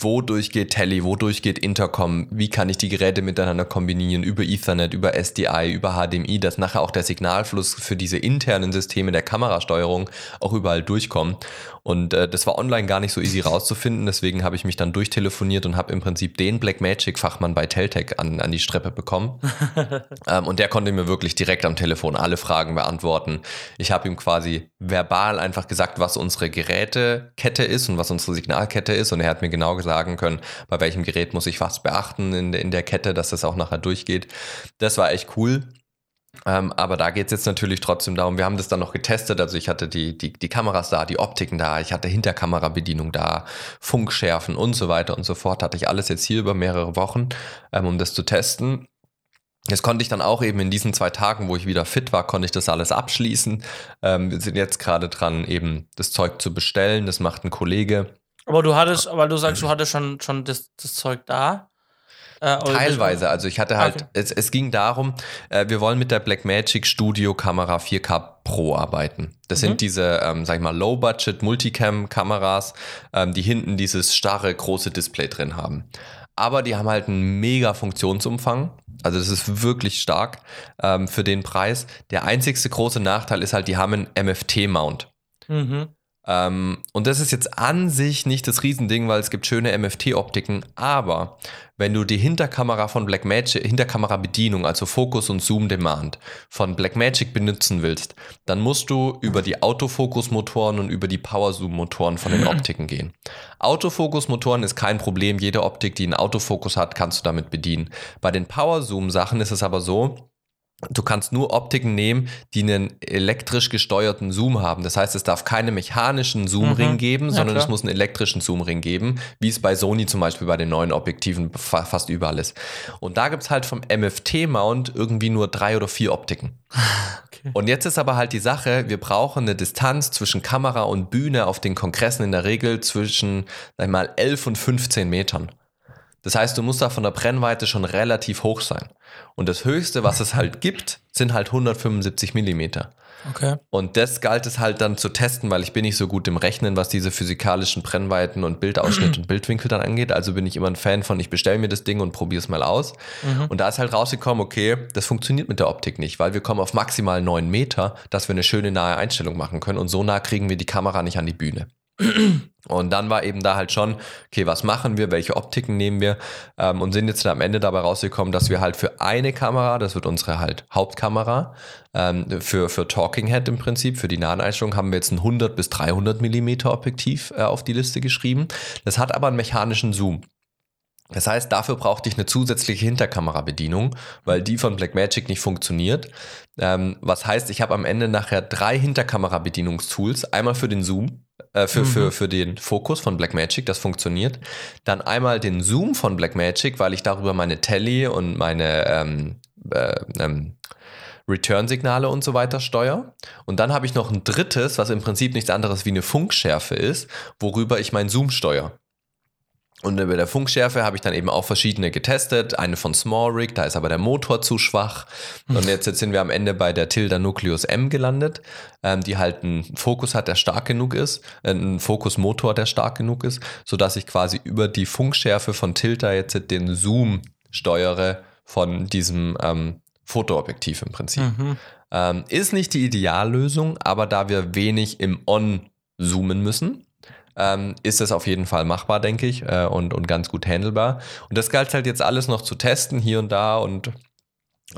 wodurch geht Tele, wodurch geht Intercom, wie kann ich die Geräte miteinander kombinieren über Ethernet, über SDI, über HDMI, dass nachher auch der Signalfluss für diese internen Systeme der Kamerasteuerung auch überall durchkommt. Und äh, das war online gar nicht so easy rauszufinden, deswegen habe ich mich dann durchtelefoniert und habe im Prinzip den Blackmagic-Fachmann bei Teltec an, an die Streppe bekommen. ähm, und der konnte mir wirklich direkt am Telefon alle Fragen beantworten. Ich habe ihm quasi verbal einfach gesagt, was unsere Gerätekette ist und was unsere Signalkette ist. Und er hat mir genau sagen können, bei welchem Gerät muss ich was beachten in, in der Kette, dass das auch nachher durchgeht. Das war echt cool. Ähm, aber da geht es jetzt natürlich trotzdem darum, wir haben das dann noch getestet, also ich hatte die, die, die Kameras da, die Optiken da, ich hatte Hinterkamerabedienung da, Funkschärfen und so weiter und so fort, hatte ich alles jetzt hier über mehrere Wochen, ähm, um das zu testen. Das konnte ich dann auch eben in diesen zwei Tagen, wo ich wieder fit war, konnte ich das alles abschließen. Ähm, wir sind jetzt gerade dran, eben das Zeug zu bestellen. Das macht ein Kollege. Aber du hattest, aber du sagst, du hattest schon, schon das, das Zeug da. Äh, Teilweise, also ich hatte halt, okay. es, es ging darum, äh, wir wollen mit der Blackmagic Studio Kamera 4K Pro arbeiten. Das mhm. sind diese, ähm, sag ich mal, Low-Budget Multicam-Kameras, ähm, die hinten dieses starre, große Display drin haben. Aber die haben halt einen mega Funktionsumfang. Also das ist wirklich stark ähm, für den Preis. Der einzigste große Nachteil ist halt, die haben einen MFT-Mount. Mhm. Ähm, und das ist jetzt an sich nicht das Riesending, weil es gibt schöne MFT-Optiken, aber wenn du die Hinterkamera von Blackmagic, Hinterkamera-Bedienung, also Focus und Zoom Demand von Blackmagic benutzen willst, dann musst du über die Autofokus-Motoren und über die Power-Zoom-Motoren von den Optiken gehen. Autofokus-Motoren ist kein Problem, jede Optik, die einen Autofokus hat, kannst du damit bedienen. Bei den Power-Zoom-Sachen ist es aber so, Du kannst nur Optiken nehmen, die einen elektrisch gesteuerten Zoom haben. Das heißt, es darf keine mechanischen Zoomring mhm. geben, sondern ja, es muss einen elektrischen Zoomring geben, wie es bei Sony zum Beispiel bei den neuen Objektiven fast überall ist. Und da gibt es halt vom MFT-Mount irgendwie nur drei oder vier Optiken. Okay. Und jetzt ist aber halt die Sache, wir brauchen eine Distanz zwischen Kamera und Bühne auf den Kongressen in der Regel zwischen, sag ich mal, 11 und 15 Metern. Das heißt, du musst da von der Brennweite schon relativ hoch sein. Und das Höchste, was es halt gibt, sind halt 175 Millimeter. Okay. Und das galt es halt dann zu testen, weil ich bin nicht so gut im Rechnen, was diese physikalischen Brennweiten und Bildausschnitt und Bildwinkel dann angeht. Also bin ich immer ein Fan von, ich bestelle mir das Ding und probiere es mal aus. Mhm. Und da ist halt rausgekommen, okay, das funktioniert mit der Optik nicht, weil wir kommen auf maximal 9 Meter, dass wir eine schöne nahe Einstellung machen können. Und so nah kriegen wir die Kamera nicht an die Bühne. Und dann war eben da halt schon, okay, was machen wir, welche Optiken nehmen wir ähm, und sind jetzt am Ende dabei rausgekommen, dass wir halt für eine Kamera, das wird unsere halt Hauptkamera, ähm, für, für Talking Head im Prinzip, für die nahen Einstellungen haben wir jetzt ein 100 bis 300 Millimeter Objektiv äh, auf die Liste geschrieben. Das hat aber einen mechanischen Zoom. Das heißt, dafür brauchte ich eine zusätzliche Hinterkamerabedienung, weil die von Blackmagic nicht funktioniert. Ähm, was heißt, ich habe am Ende nachher drei Hinterkamerabedienungstools. Einmal für den Zoom, äh, für, mhm. für, für den Fokus von Blackmagic, das funktioniert. Dann einmal den Zoom von Blackmagic, weil ich darüber meine Telly und meine ähm, äh, ähm, Return-Signale und so weiter steuere. Und dann habe ich noch ein drittes, was im Prinzip nichts anderes wie eine Funkschärfe ist, worüber ich meinen Zoom steuere. Und über der Funkschärfe habe ich dann eben auch verschiedene getestet. Eine von Small Rig, da ist aber der Motor zu schwach. Und jetzt, jetzt sind wir am Ende bei der Tilda Nucleus M gelandet, ähm, die halt einen Fokus hat, der stark genug ist, äh, einen Fokusmotor, der stark genug ist, sodass ich quasi über die Funkschärfe von Tilda jetzt den Zoom steuere von diesem ähm, Fotoobjektiv im Prinzip. Mhm. Ähm, ist nicht die Ideallösung, aber da wir wenig im On zoomen müssen, ähm, ist es auf jeden Fall machbar, denke ich, äh, und, und ganz gut handelbar. Und das galt halt jetzt alles noch zu testen, hier und da. Und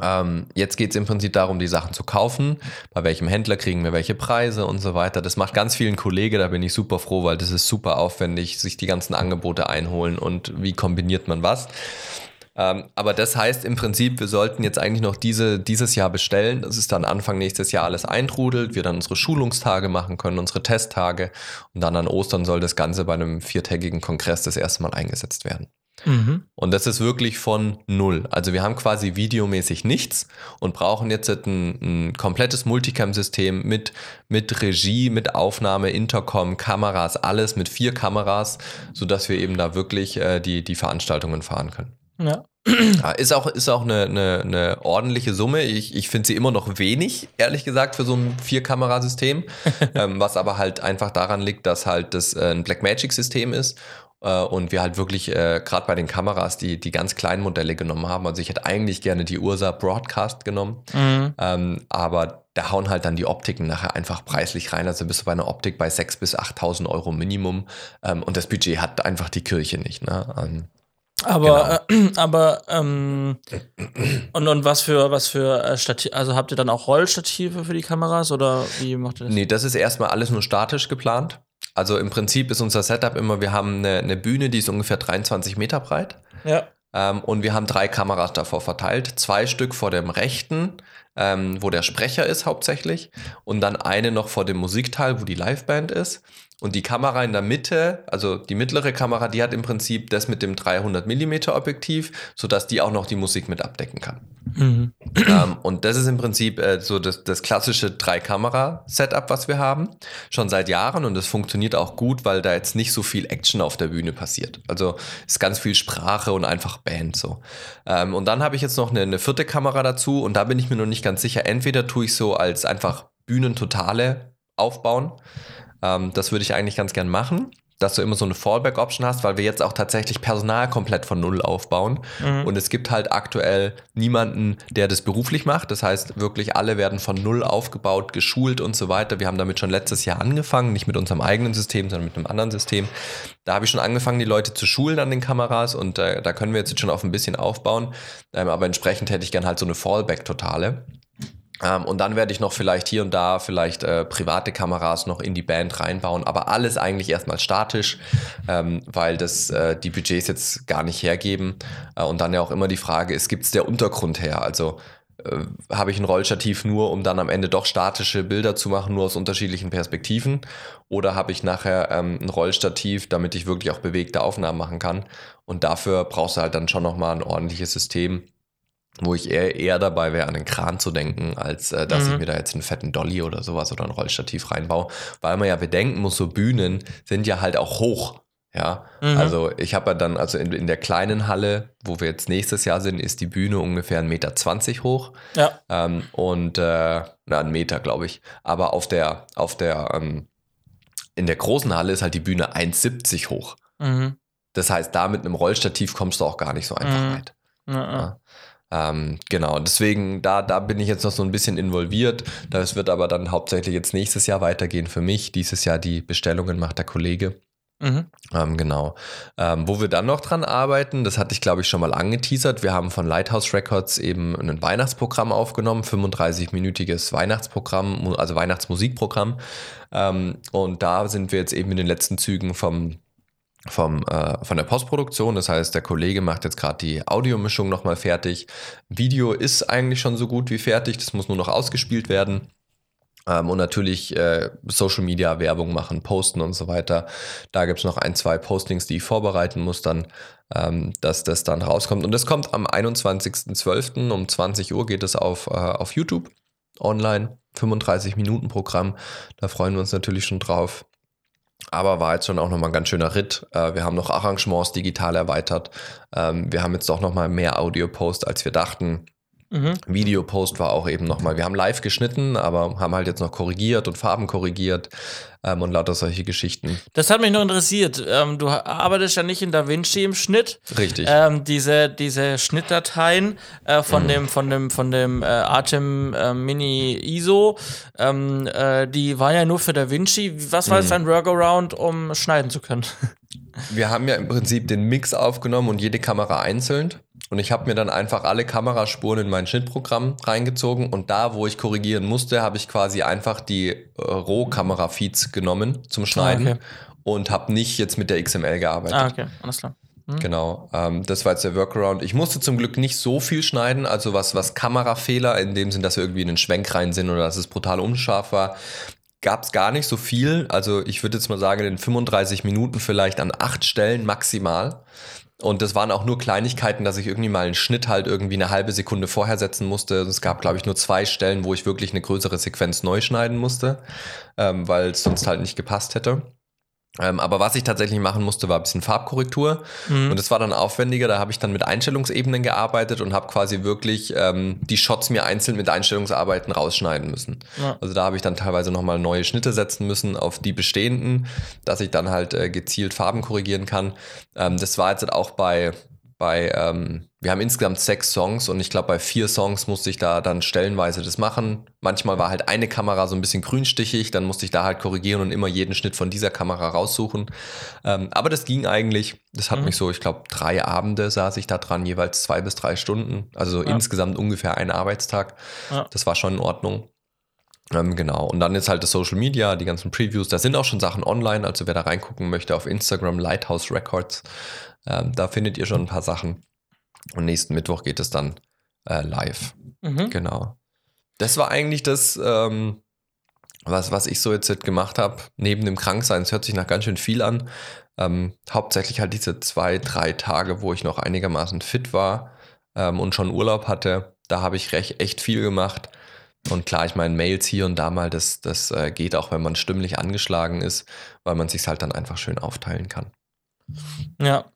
ähm, jetzt geht es im Prinzip darum, die Sachen zu kaufen. Bei welchem Händler kriegen wir welche Preise und so weiter. Das macht ganz vielen Kollegen, da bin ich super froh, weil das ist super aufwendig, sich die ganzen Angebote einholen und wie kombiniert man was. Ähm, aber das heißt im Prinzip, wir sollten jetzt eigentlich noch diese, dieses Jahr bestellen, dass es dann Anfang nächstes Jahr alles eintrudelt, wir dann unsere Schulungstage machen können, unsere Testtage und dann an Ostern soll das Ganze bei einem viertägigen Kongress das erste Mal eingesetzt werden. Mhm. Und das ist wirklich von null. Also wir haben quasi videomäßig nichts und brauchen jetzt ein, ein komplettes Multicam-System mit, mit Regie, mit Aufnahme, Intercom, Kameras, alles mit vier Kameras, sodass wir eben da wirklich äh, die, die Veranstaltungen fahren können. Ja. Ist auch, ist auch eine, eine, eine ordentliche Summe. Ich, ich finde sie immer noch wenig, ehrlich gesagt, für so ein Vier-Kamerasystem. ähm, was aber halt einfach daran liegt, dass halt das äh, ein Blackmagic-System ist äh, und wir halt wirklich äh, gerade bei den Kameras die, die ganz kleinen Modelle genommen haben. Also ich hätte eigentlich gerne die Ursa Broadcast genommen, mhm. ähm, aber da hauen halt dann die Optiken nachher einfach preislich rein. Also bist du bei einer Optik bei 6.000 bis 8.000 Euro Minimum ähm, und das Budget hat einfach die Kirche nicht. Ne? Aber, genau. äh, aber, ähm, und, und was für, was für äh, Stativ, also habt ihr dann auch Rollstative für die Kameras oder wie macht ihr das? Nee, das ist erstmal alles nur statisch geplant. Also im Prinzip ist unser Setup immer, wir haben eine, eine Bühne, die ist ungefähr 23 Meter breit. Ja. Ähm, und wir haben drei Kameras davor verteilt. Zwei Stück vor dem rechten, ähm, wo der Sprecher ist hauptsächlich. Und dann eine noch vor dem Musikteil, wo die Liveband ist. Und die Kamera in der Mitte, also die mittlere Kamera, die hat im Prinzip das mit dem 300 mm Objektiv, sodass die auch noch die Musik mit abdecken kann. Mhm. Ähm, und das ist im Prinzip äh, so das, das klassische Drei-Kamera-Setup, was wir haben, schon seit Jahren. Und das funktioniert auch gut, weil da jetzt nicht so viel Action auf der Bühne passiert. Also ist ganz viel Sprache und einfach Band so. Ähm, und dann habe ich jetzt noch eine, eine vierte Kamera dazu und da bin ich mir noch nicht ganz sicher. Entweder tue ich so als einfach Bühnentotale aufbauen ähm, das würde ich eigentlich ganz gern machen, dass du immer so eine Fallback-Option hast, weil wir jetzt auch tatsächlich Personal komplett von Null aufbauen. Mhm. Und es gibt halt aktuell niemanden, der das beruflich macht. Das heißt, wirklich alle werden von Null aufgebaut, geschult und so weiter. Wir haben damit schon letztes Jahr angefangen, nicht mit unserem eigenen System, sondern mit einem anderen System. Da habe ich schon angefangen, die Leute zu schulen an den Kameras und äh, da können wir jetzt schon auf ein bisschen aufbauen. Ähm, aber entsprechend hätte ich gern halt so eine Fallback-Totale. Ähm, und dann werde ich noch vielleicht hier und da vielleicht äh, private Kameras noch in die Band reinbauen, aber alles eigentlich erstmal statisch, ähm, weil das äh, die Budgets jetzt gar nicht hergeben. Äh, und dann ja auch immer die Frage ist, gibt es der Untergrund her? Also äh, habe ich ein Rollstativ nur, um dann am Ende doch statische Bilder zu machen, nur aus unterschiedlichen Perspektiven? Oder habe ich nachher ähm, ein Rollstativ, damit ich wirklich auch bewegte Aufnahmen machen kann? Und dafür brauchst du halt dann schon nochmal ein ordentliches System wo ich eher, eher dabei wäre, an den Kran zu denken, als äh, dass mhm. ich mir da jetzt einen fetten Dolly oder sowas oder ein Rollstativ reinbaue. Weil man ja bedenken muss, so Bühnen sind ja halt auch hoch. Ja, mhm. also ich habe ja dann, also in, in, der kleinen Halle, wo wir jetzt nächstes Jahr sind, ist die Bühne ungefähr 1,20 Meter hoch. Ja. Ähm, und, äh, na, ein Meter, glaube ich. Aber auf der, auf der, ähm, in der großen Halle ist halt die Bühne 1,70 hoch. Mhm. Das heißt, da mit einem Rollstativ kommst du auch gar nicht so einfach mhm. weit. Ja. Ähm, genau, deswegen, da, da bin ich jetzt noch so ein bisschen involviert. Das wird aber dann hauptsächlich jetzt nächstes Jahr weitergehen für mich. Dieses Jahr die Bestellungen macht der Kollege. Mhm. Ähm, genau. Ähm, wo wir dann noch dran arbeiten, das hatte ich glaube ich schon mal angeteasert. Wir haben von Lighthouse Records eben ein Weihnachtsprogramm aufgenommen, 35-minütiges Weihnachtsprogramm, also Weihnachtsmusikprogramm. Ähm, und da sind wir jetzt eben in den letzten Zügen vom vom, äh, von der Postproduktion. Das heißt, der Kollege macht jetzt gerade die Audiomischung nochmal fertig. Video ist eigentlich schon so gut wie fertig, das muss nur noch ausgespielt werden. Ähm, und natürlich äh, Social Media Werbung machen, posten und so weiter. Da gibt es noch ein, zwei Postings, die ich vorbereiten muss, dann, ähm, dass das dann rauskommt. Und das kommt am 21.12. um 20 Uhr geht es auf, äh, auf YouTube online. 35 Minuten Programm. Da freuen wir uns natürlich schon drauf. Aber war jetzt schon auch nochmal ein ganz schöner Ritt. Äh, wir haben noch Arrangements digital erweitert. Ähm, wir haben jetzt doch nochmal mehr Audio-Post, als wir dachten. Mhm. Videopost war auch eben nochmal, wir haben live geschnitten, aber haben halt jetzt noch korrigiert und Farben korrigiert ähm, und lauter solche Geschichten. Das hat mich noch interessiert. Ähm, du arbeitest ja nicht in DaVinci im Schnitt. Richtig. Ähm, diese, diese Schnittdateien äh, von mhm. dem, von dem, von dem äh, Atem äh, Mini ISO, ähm, äh, die waren ja nur für DaVinci. Was war mhm. jetzt dein Workaround, um schneiden zu können? Wir haben ja im Prinzip den Mix aufgenommen und jede Kamera einzeln. Und ich habe mir dann einfach alle Kameraspuren in mein Schnittprogramm reingezogen und da, wo ich korrigieren musste, habe ich quasi einfach die äh, Rohkamera-Feeds genommen zum Schneiden ah, okay. und habe nicht jetzt mit der XML gearbeitet. Ah, okay, alles klar. Mhm. Genau, ähm, das war jetzt der Workaround. Ich musste zum Glück nicht so viel schneiden, also was, was Kamerafehler in dem Sinn, dass wir irgendwie in den Schwenk rein sind oder dass es brutal unscharf war, gab es gar nicht so viel. Also ich würde jetzt mal sagen, in 35 Minuten vielleicht an acht Stellen maximal. Und das waren auch nur Kleinigkeiten, dass ich irgendwie mal einen Schnitt halt irgendwie eine halbe Sekunde vorher setzen musste. Es gab, glaube ich, nur zwei Stellen, wo ich wirklich eine größere Sequenz neu schneiden musste, ähm, weil es sonst halt nicht gepasst hätte. Ähm, aber was ich tatsächlich machen musste, war ein bisschen Farbkorrektur. Mhm. Und das war dann aufwendiger. Da habe ich dann mit Einstellungsebenen gearbeitet und habe quasi wirklich ähm, die Shots mir einzeln mit Einstellungsarbeiten rausschneiden müssen. Ja. Also da habe ich dann teilweise nochmal neue Schnitte setzen müssen auf die bestehenden, dass ich dann halt äh, gezielt Farben korrigieren kann. Ähm, das war jetzt auch bei bei, ähm, wir haben insgesamt sechs Songs und ich glaube, bei vier Songs musste ich da dann stellenweise das machen. Manchmal war halt eine Kamera so ein bisschen grünstichig, dann musste ich da halt korrigieren und immer jeden Schnitt von dieser Kamera raussuchen. Ähm, aber das ging eigentlich. Das hat mhm. mich so, ich glaube, drei Abende saß ich da dran, jeweils zwei bis drei Stunden. Also ja. insgesamt ungefähr ein Arbeitstag. Ja. Das war schon in Ordnung. Ähm, genau. Und dann ist halt das Social Media, die ganzen Previews. Da sind auch schon Sachen online. Also wer da reingucken möchte auf Instagram, Lighthouse Records, ähm, da findet ihr schon ein paar Sachen. Und nächsten Mittwoch geht es dann äh, live. Mhm. Genau. Das war eigentlich das, ähm, was, was ich so jetzt gemacht habe. Neben dem Kranksein, es hört sich nach ganz schön viel an. Ähm, hauptsächlich halt diese zwei, drei Tage, wo ich noch einigermaßen fit war ähm, und schon Urlaub hatte. Da habe ich recht, echt viel gemacht. Und klar, ich meine, Mails hier und da mal, das, das äh, geht auch, wenn man stimmlich angeschlagen ist, weil man sich halt dann einfach schön aufteilen kann. Ja,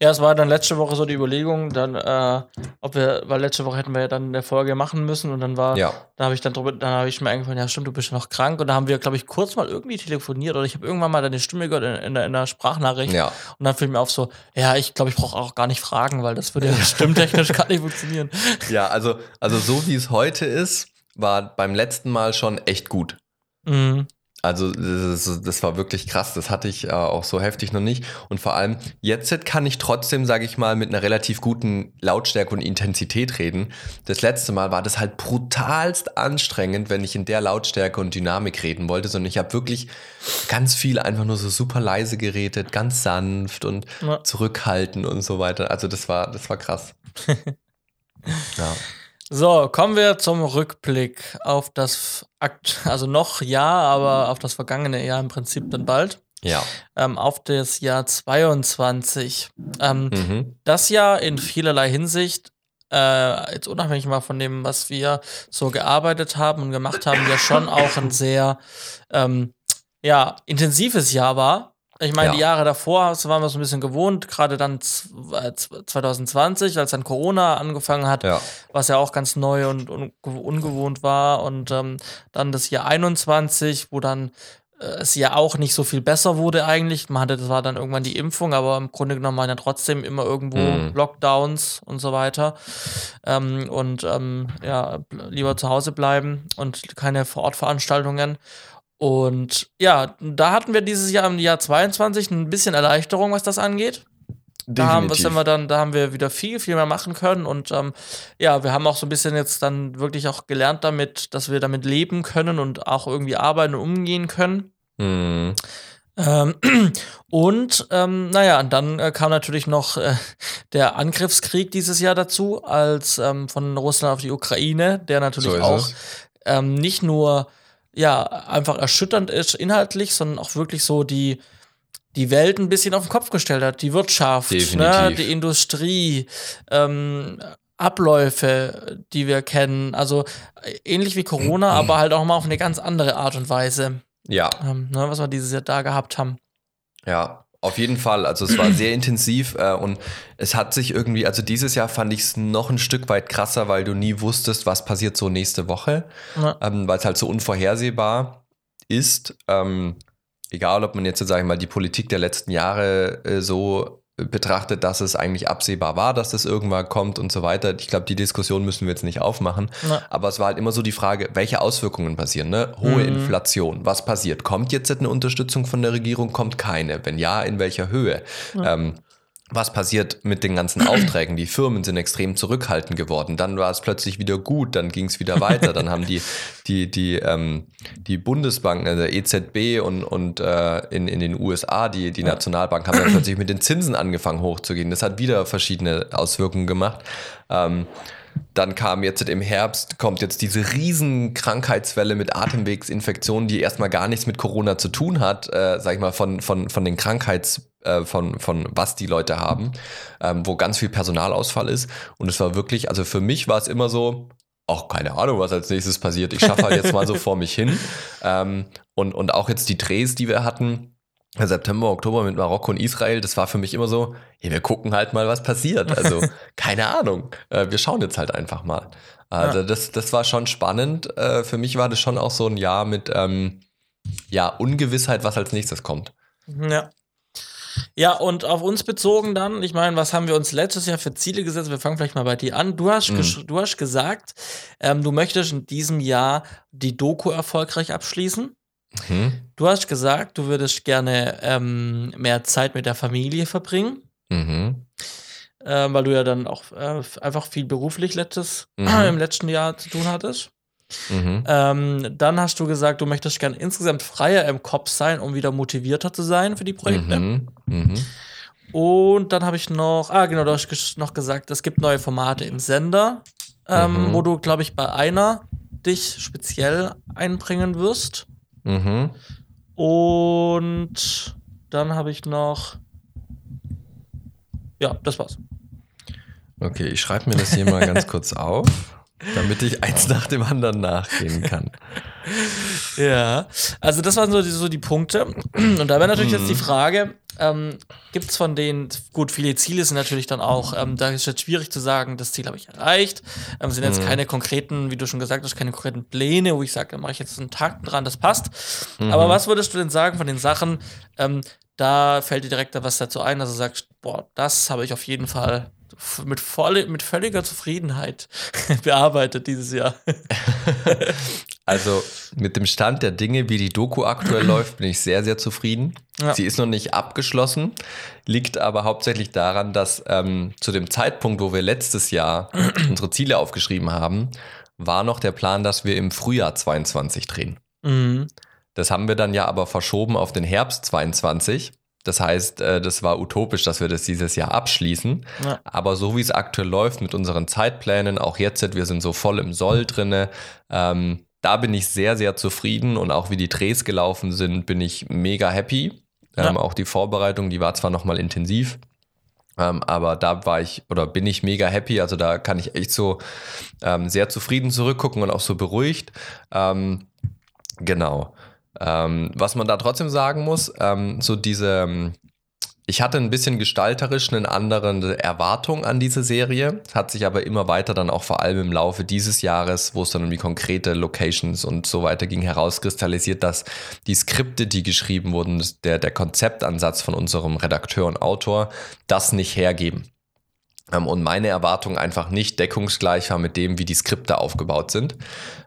ja, es war dann letzte Woche so die Überlegung, dann, äh, ob wir, weil letzte Woche hätten wir ja dann eine Folge machen müssen und dann war, ja. da habe ich dann drüber, dann habe ich mir eingefallen, ja stimmt, du bist noch krank und da haben wir, glaube ich, kurz mal irgendwie telefoniert oder ich habe irgendwann mal deine Stimme gehört in, in, der, in der Sprachnachricht ja. und dann fiel mir auf so, ja, ich glaube, ich brauche auch gar nicht fragen, weil das würde ja stimmtechnisch gar nicht funktionieren. Ja, also, also so wie es heute ist, war beim letzten Mal schon echt gut. Mhm. Also das, das, war wirklich krass. Das hatte ich äh, auch so heftig noch nicht. Und vor allem jetzt kann ich trotzdem, sage ich mal, mit einer relativ guten Lautstärke und Intensität reden. Das letzte Mal war das halt brutalst anstrengend, wenn ich in der Lautstärke und Dynamik reden wollte. Sondern ich habe wirklich ganz viel einfach nur so super leise geredet, ganz sanft und ja. zurückhaltend und so weiter. Also das war, das war krass. ja. So, kommen wir zum Rückblick auf das, Akt also noch ja, aber auf das vergangene Jahr im Prinzip dann bald. Ja. Ähm, auf das Jahr 22. Ähm, mhm. Das Jahr in vielerlei Hinsicht, äh, jetzt unabhängig mal von dem, was wir so gearbeitet haben und gemacht haben, ja schon auch ein sehr ähm, ja, intensives Jahr war. Ich meine, ja. die Jahre davor waren wir so ein bisschen gewohnt, gerade dann 2020, als dann Corona angefangen hat, ja. was ja auch ganz neu und ungewohnt war. Und ähm, dann das Jahr 21, wo dann äh, es ja auch nicht so viel besser wurde eigentlich. Man hatte, das war dann irgendwann die Impfung, aber im Grunde genommen waren ja trotzdem immer irgendwo mhm. Lockdowns und so weiter. Ähm, und ähm, ja, lieber zu Hause bleiben und keine Vorortveranstaltungen. Und ja, da hatten wir dieses Jahr im Jahr 22 ein bisschen Erleichterung, was das angeht. Da haben, was haben wir dann, da haben wir wieder viel, viel mehr machen können. Und ähm, ja, wir haben auch so ein bisschen jetzt dann wirklich auch gelernt damit, dass wir damit leben können und auch irgendwie arbeiten und umgehen können. Mhm. Ähm, und ähm, naja, dann äh, kam natürlich noch äh, der Angriffskrieg dieses Jahr dazu, als ähm, von Russland auf die Ukraine, der natürlich so auch ähm, nicht nur ja, einfach erschütternd ist inhaltlich, sondern auch wirklich so die, die Welt ein bisschen auf den Kopf gestellt hat. Die Wirtschaft, ne, die Industrie, ähm, Abläufe, die wir kennen. Also ähnlich wie Corona, aber halt auch mal auf eine ganz andere Art und Weise. Ja. Ähm, ne, was wir dieses Jahr da gehabt haben. Ja, auf jeden Fall. Also es war sehr intensiv äh, und es hat sich irgendwie, also dieses Jahr fand ich es noch ein Stück weit krasser, weil du nie wusstest, was passiert so nächste Woche, ja. ähm, weil es halt so unvorhersehbar ist. Ähm, egal, ob man jetzt, sage ich mal, die Politik der letzten Jahre äh, so betrachtet, dass es eigentlich absehbar war, dass das irgendwann kommt und so weiter. Ich glaube, die Diskussion müssen wir jetzt nicht aufmachen. Ja. Aber es war halt immer so die Frage, welche Auswirkungen passieren. Ne? Hohe mhm. Inflation, was passiert? Kommt jetzt eine Unterstützung von der Regierung? Kommt keine? Wenn ja, in welcher Höhe? Ja. Ähm, was passiert mit den ganzen Aufträgen? Die Firmen sind extrem zurückhaltend geworden. Dann war es plötzlich wieder gut, dann ging es wieder weiter. Dann haben die, die, die, ähm, die Bundesbanken, also EZB und, und äh, in, in den USA, die, die Nationalbank, haben dann plötzlich mit den Zinsen angefangen hochzugehen. Das hat wieder verschiedene Auswirkungen gemacht. Ähm, dann kam jetzt im Herbst, kommt jetzt diese riesen Krankheitswelle mit Atemwegsinfektionen, die erstmal gar nichts mit Corona zu tun hat, äh, sag ich mal, von, von, von den Krankheits, äh, von, von was die Leute haben, ähm, wo ganz viel Personalausfall ist. Und es war wirklich, also für mich war es immer so, auch keine Ahnung, was als nächstes passiert. Ich schaffe halt jetzt mal so vor mich hin. Ähm, und, und auch jetzt die Drehs, die wir hatten, September, Oktober mit Marokko und Israel, das war für mich immer so, hey, wir gucken halt mal, was passiert. Also, keine Ahnung. Äh, wir schauen jetzt halt einfach mal. Also, ja. das, das war schon spannend. Äh, für mich war das schon auch so ein Jahr mit ähm, ja, Ungewissheit, was als nächstes kommt. Ja. Ja, und auf uns bezogen dann, ich meine, was haben wir uns letztes Jahr für Ziele gesetzt? Wir fangen vielleicht mal bei dir an. Du hast, mhm. du hast gesagt, ähm, du möchtest in diesem Jahr die Doku erfolgreich abschließen. Mhm. Du hast gesagt, du würdest gerne ähm, mehr Zeit mit der Familie verbringen. Mhm. Äh, weil du ja dann auch äh, einfach viel beruflich letztes, mhm. im letzten Jahr zu tun hattest. Mhm. Ähm, dann hast du gesagt, du möchtest gerne insgesamt freier im Kopf sein, um wieder motivierter zu sein für die Projekte. Mhm. Mhm. Und dann habe ich noch, ah genau, du hast noch gesagt, es gibt neue Formate im Sender, ähm, mhm. wo du, glaube ich, bei einer dich speziell einbringen wirst. Und dann habe ich noch. Ja, das war's. Okay, ich schreibe mir das hier mal ganz kurz auf, damit ich eins nach dem anderen nachgehen kann. Ja, also das waren so die, so die Punkte. Und da wäre natürlich mhm. jetzt die mhm. Frage, ähm, Gibt es von denen, gut, viele Ziele sind natürlich dann auch, ähm, da ist jetzt schwierig zu sagen, das Ziel habe ich erreicht. Ähm, sind jetzt mhm. keine konkreten, wie du schon gesagt hast, keine konkreten Pläne, wo ich sage, da mache ich jetzt einen Tag dran, das passt. Mhm. Aber was würdest du denn sagen von den Sachen, ähm, da fällt dir direkt da was dazu ein, dass du sagst, boah, das habe ich auf jeden Fall mit, voll, mit völliger Zufriedenheit bearbeitet dieses Jahr. also mit dem Stand der Dinge, wie die Doku aktuell läuft, bin ich sehr, sehr zufrieden. Ja. Sie ist noch nicht abgeschlossen, liegt aber hauptsächlich daran, dass ähm, zu dem Zeitpunkt, wo wir letztes Jahr unsere Ziele aufgeschrieben haben, war noch der Plan, dass wir im Frühjahr 22 drehen. Mhm. Das haben wir dann ja aber verschoben auf den Herbst 22. Das heißt, äh, das war utopisch, dass wir das dieses Jahr abschließen. Ja. Aber so wie es aktuell läuft mit unseren Zeitplänen, auch jetzt, wir sind so voll im Soll drinne. Ähm, da bin ich sehr, sehr zufrieden und auch wie die Drehs gelaufen sind, bin ich mega happy. Ja. Ähm, auch die Vorbereitung, die war zwar nochmal intensiv, ähm, aber da war ich oder bin ich mega happy. Also da kann ich echt so ähm, sehr zufrieden zurückgucken und auch so beruhigt. Ähm, genau. Ähm, was man da trotzdem sagen muss, ähm, so diese, ähm, ich hatte ein bisschen gestalterisch eine andere Erwartung an diese Serie, hat sich aber immer weiter dann auch vor allem im Laufe dieses Jahres, wo es dann um die konkrete Locations und so weiter ging, herauskristallisiert, dass die Skripte, die geschrieben wurden, der, der Konzeptansatz von unserem Redakteur und Autor, das nicht hergeben. Ähm, und meine Erwartung einfach nicht deckungsgleich war mit dem, wie die Skripte aufgebaut sind.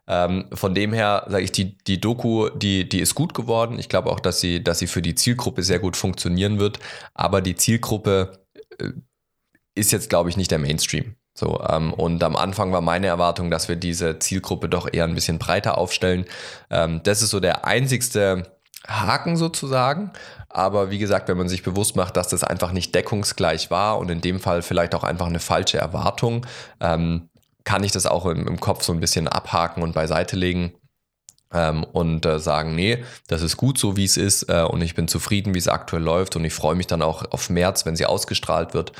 Ähm, von dem her sage ich, die, die Doku, die, die ist gut geworden. Ich glaube auch, dass sie, dass sie für die Zielgruppe sehr gut funktionieren wird. Aber die Zielgruppe äh, ist jetzt, glaube ich, nicht der Mainstream. So, ähm, und am Anfang war meine Erwartung, dass wir diese Zielgruppe doch eher ein bisschen breiter aufstellen. Ähm, das ist so der einzigste Haken sozusagen. Aber wie gesagt, wenn man sich bewusst macht, dass das einfach nicht deckungsgleich war und in dem Fall vielleicht auch einfach eine falsche Erwartung, ähm, kann ich das auch im, im, Kopf so ein bisschen abhaken und beiseite legen. Ähm, und äh, sagen, nee, das ist gut so, wie es ist äh, und ich bin zufrieden, wie es aktuell läuft und ich freue mich dann auch auf März, wenn sie ausgestrahlt wird,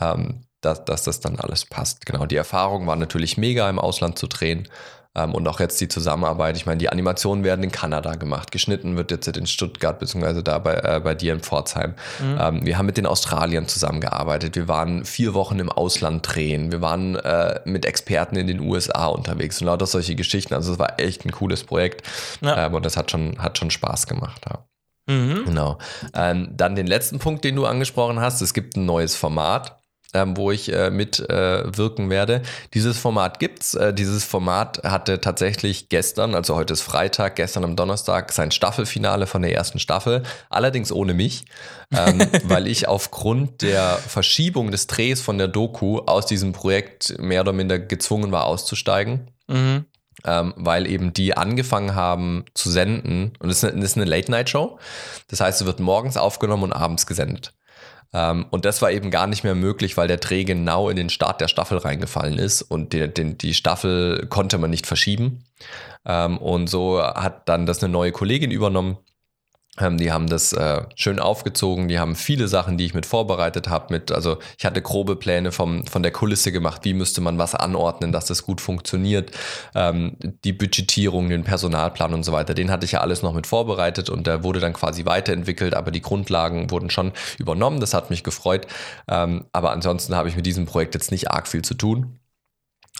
ähm, dass, dass das dann alles passt. Genau, die Erfahrung war natürlich mega im Ausland zu drehen und auch jetzt die Zusammenarbeit. Ich meine, die Animationen werden in Kanada gemacht. Geschnitten wird jetzt in Stuttgart, beziehungsweise da bei, äh, bei dir in Pforzheim. Mhm. Ähm, wir haben mit den Australiern zusammengearbeitet. Wir waren vier Wochen im Ausland drehen. Wir waren äh, mit Experten in den USA unterwegs und lauter solche Geschichten. Also es war echt ein cooles Projekt. Ja. Ähm, und das hat schon, hat schon Spaß gemacht. Ja. Mhm. Genau. Ähm, dann den letzten Punkt, den du angesprochen hast. Es gibt ein neues Format ähm, wo ich äh, mitwirken äh, werde. Dieses Format gibt's. Äh, dieses Format hatte tatsächlich gestern, also heute ist Freitag, gestern am Donnerstag sein Staffelfinale von der ersten Staffel. Allerdings ohne mich, ähm, weil ich aufgrund der Verschiebung des Drehs von der Doku aus diesem Projekt mehr oder minder gezwungen war auszusteigen. Mhm. Ähm, weil eben die angefangen haben zu senden. Und es ist eine Late-Night-Show. Das heißt, es wird morgens aufgenommen und abends gesendet. Ähm, und das war eben gar nicht mehr möglich, weil der Dreh genau in den Start der Staffel reingefallen ist und die, die, die Staffel konnte man nicht verschieben. Ähm, und so hat dann das eine neue Kollegin übernommen die haben das äh, schön aufgezogen, die haben viele Sachen, die ich mit vorbereitet habe. Mit, also ich hatte grobe Pläne vom, von der Kulisse gemacht, wie müsste man was anordnen, dass das gut funktioniert. Ähm, die Budgetierung, den Personalplan und so weiter, den hatte ich ja alles noch mit vorbereitet und der wurde dann quasi weiterentwickelt, aber die Grundlagen wurden schon übernommen. Das hat mich gefreut. Ähm, aber ansonsten habe ich mit diesem Projekt jetzt nicht arg viel zu tun.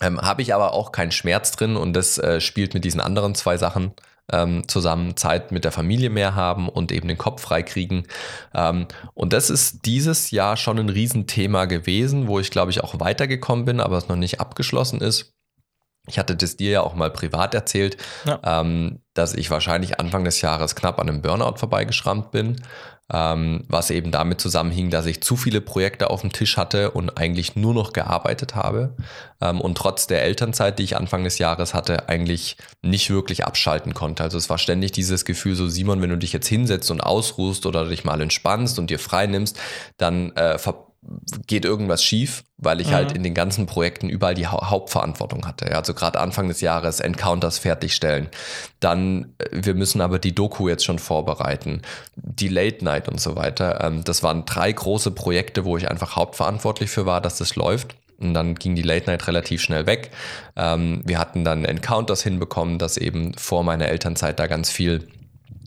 Ähm, habe ich aber auch keinen Schmerz drin und das äh, spielt mit diesen anderen zwei Sachen ähm, zusammen Zeit mit der Familie mehr haben und eben den Kopf frei kriegen. Ähm, und das ist dieses Jahr schon ein Riesenthema gewesen, wo ich glaube ich auch weitergekommen bin, aber es noch nicht abgeschlossen ist. Ich hatte das dir ja auch mal privat erzählt, ja. ähm, dass ich wahrscheinlich Anfang des Jahres knapp an einem Burnout vorbeigeschrammt bin ähm, was eben damit zusammenhing, dass ich zu viele Projekte auf dem Tisch hatte und eigentlich nur noch gearbeitet habe ähm, und trotz der Elternzeit, die ich Anfang des Jahres hatte, eigentlich nicht wirklich abschalten konnte. Also es war ständig dieses Gefühl, so Simon, wenn du dich jetzt hinsetzt und ausruhst oder dich mal entspannst und dir frei nimmst, dann äh, geht irgendwas schief, weil ich halt mhm. halt in den ganzen Projekten überall die ha Hauptverantwortung hatte. Also gerade Anfang des Jahres Encounters fertigstellen. Dann, äh, wir müssen aber die Doku jetzt schon vorbereiten, die Late Night und so weiter. Ähm, das waren drei große Projekte, wo ich einfach hauptverantwortlich für war, dass das läuft. Und dann ging die Late Night relativ schnell weg. Ähm, wir hatten dann Encounters hinbekommen, dass eben vor meiner Elternzeit da ganz viel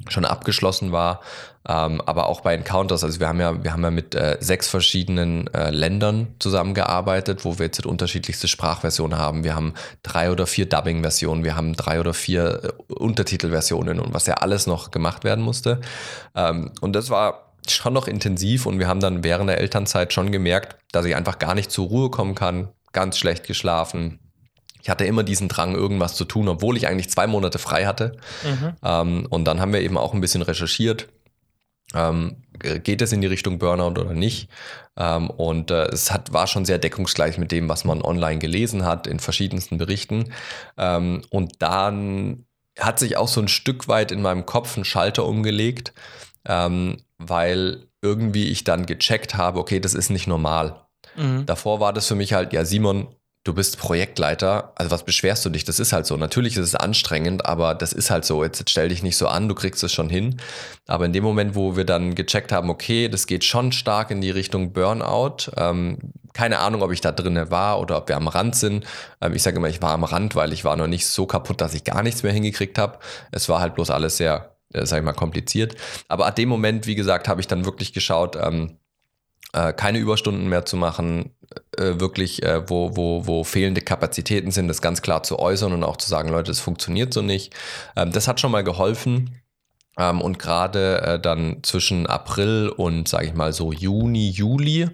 schon abgeschlossen war. Ähm, aber auch bei Encounters, also wir haben ja, wir haben ja mit äh, sechs verschiedenen äh, Ländern zusammengearbeitet, wo wir jetzt unterschiedlichste Sprachversionen haben. Wir haben drei oder vier Dubbing-Versionen, wir haben drei oder vier äh, Untertitelversionen und was ja alles noch gemacht werden musste. Ähm, und das war schon noch intensiv und wir haben dann während der Elternzeit schon gemerkt, dass ich einfach gar nicht zur Ruhe kommen kann, ganz schlecht geschlafen, ich hatte immer diesen Drang, irgendwas zu tun, obwohl ich eigentlich zwei Monate frei hatte. Mhm. Ähm, und dann haben wir eben auch ein bisschen recherchiert. Ähm, geht es in die Richtung Burnout oder nicht? Ähm, und äh, es hat, war schon sehr deckungsgleich mit dem, was man online gelesen hat, in verschiedensten Berichten. Ähm, und dann hat sich auch so ein Stück weit in meinem Kopf ein Schalter umgelegt, ähm, weil irgendwie ich dann gecheckt habe, okay, das ist nicht normal. Mhm. Davor war das für mich halt, ja, Simon, du bist Projektleiter, also was beschwerst du dich? Das ist halt so. Natürlich ist es anstrengend, aber das ist halt so. Jetzt, stell dich nicht so an, du kriegst es schon hin. Aber in dem Moment, wo wir dann gecheckt haben, okay, das geht schon stark in die Richtung Burnout. Ähm, keine Ahnung, ob ich da drinne war oder ob wir am Rand sind. Ähm, ich sage immer, ich war am Rand, weil ich war noch nicht so kaputt, dass ich gar nichts mehr hingekriegt habe. Es war halt bloß alles sehr, äh, sag ich mal, kompliziert. Aber ab dem Moment, wie gesagt, habe ich dann wirklich geschaut, ähm, äh, keine Überstunden mehr zu machen, äh, wirklich, äh, wo, wo, wo fehlende Kapazitäten sind, das ganz klar zu äußern und auch zu sagen, Leute, das funktioniert so nicht. Ähm, das hat schon mal geholfen. Ähm, und gerade äh, dann zwischen April und, sage ich mal, so Juni, Juli,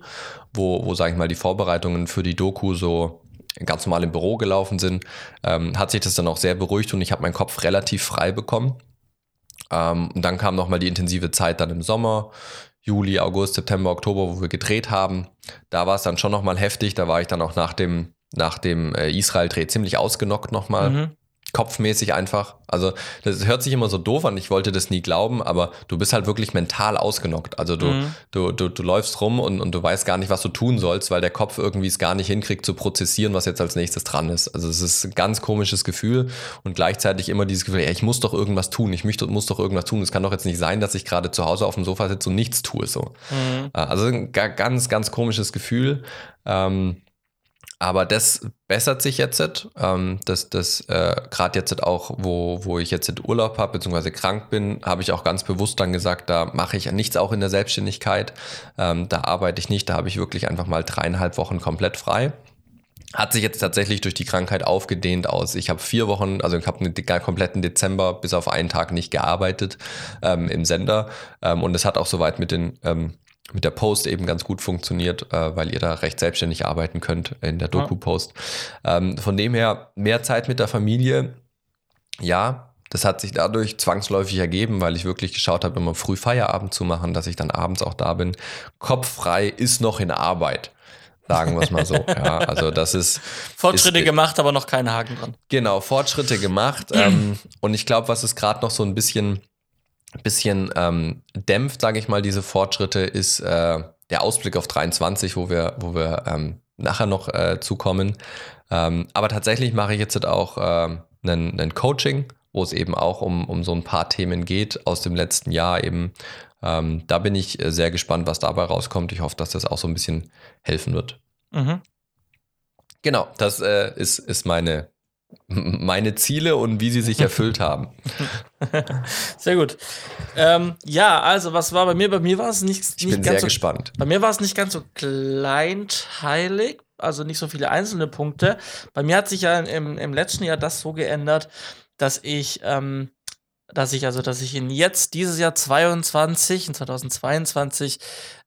wo, wo sage ich mal, die Vorbereitungen für die Doku so ganz normal im Büro gelaufen sind, ähm, hat sich das dann auch sehr beruhigt und ich habe meinen Kopf relativ frei bekommen. Ähm, und dann kam nochmal die intensive Zeit dann im Sommer, Juli, August, September, Oktober, wo wir gedreht haben. Da war es dann schon nochmal heftig. Da war ich dann auch nach dem, nach dem äh, Israel-Dreh ziemlich ausgenockt nochmal. Mhm kopfmäßig einfach. Also das hört sich immer so doof an, ich wollte das nie glauben, aber du bist halt wirklich mental ausgenockt. Also du, mhm. du, du, du läufst rum und, und du weißt gar nicht, was du tun sollst, weil der Kopf irgendwie es gar nicht hinkriegt zu prozessieren, was jetzt als nächstes dran ist. Also es ist ein ganz komisches Gefühl und gleichzeitig immer dieses Gefühl, ja, ich muss doch irgendwas tun, ich möchte, muss doch irgendwas tun. Es kann doch jetzt nicht sein, dass ich gerade zu Hause auf dem Sofa sitze und nichts tue. So. Mhm. Also ein ganz, ganz komisches Gefühl. Ähm, aber das bessert sich jetzt. Ähm, das das äh, gerade jetzt auch, wo, wo ich jetzt Urlaub habe, beziehungsweise krank bin, habe ich auch ganz bewusst dann gesagt, da mache ich nichts auch in der Selbstständigkeit. Ähm, da arbeite ich nicht, da habe ich wirklich einfach mal dreieinhalb Wochen komplett frei. Hat sich jetzt tatsächlich durch die Krankheit aufgedehnt aus. Ich habe vier Wochen, also ich habe einen kompletten Dezember bis auf einen Tag nicht gearbeitet ähm, im Sender. Ähm, und es hat auch soweit mit den ähm, mit der Post eben ganz gut funktioniert, äh, weil ihr da recht selbstständig arbeiten könnt in der Doku-Post. Ja. Ähm, von dem her mehr Zeit mit der Familie. Ja, das hat sich dadurch zwangsläufig ergeben, weil ich wirklich geschaut habe, immer früh Feierabend zu machen, dass ich dann abends auch da bin. Kopf frei ist noch in Arbeit. Sagen wir es mal so. ja, also das ist. Fortschritte ist, gemacht, aber noch keine Haken dran. Genau, Fortschritte gemacht. ähm, und ich glaube, was es gerade noch so ein bisschen bisschen ähm, dämpft, sage ich mal, diese Fortschritte, ist äh, der Ausblick auf 23, wo wir, wo wir ähm, nachher noch äh, zukommen. Ähm, aber tatsächlich mache ich jetzt auch äh, ein Coaching, wo es eben auch um, um so ein paar Themen geht aus dem letzten Jahr eben. Ähm, da bin ich äh, sehr gespannt, was dabei rauskommt. Ich hoffe, dass das auch so ein bisschen helfen wird. Mhm. Genau, das äh, ist, ist meine meine Ziele und wie sie sich erfüllt haben. Sehr gut. Ähm, ja, also was war bei mir? Bei mir war es nicht, ich bin ganz sehr gespannt. Bei mir war es nicht ganz so kleinteilig, also nicht so viele einzelne Punkte. Bei mir hat sich ja im, im letzten Jahr das so geändert, dass ich, ähm, dass ich also, dass ich in jetzt dieses Jahr 22, in 2022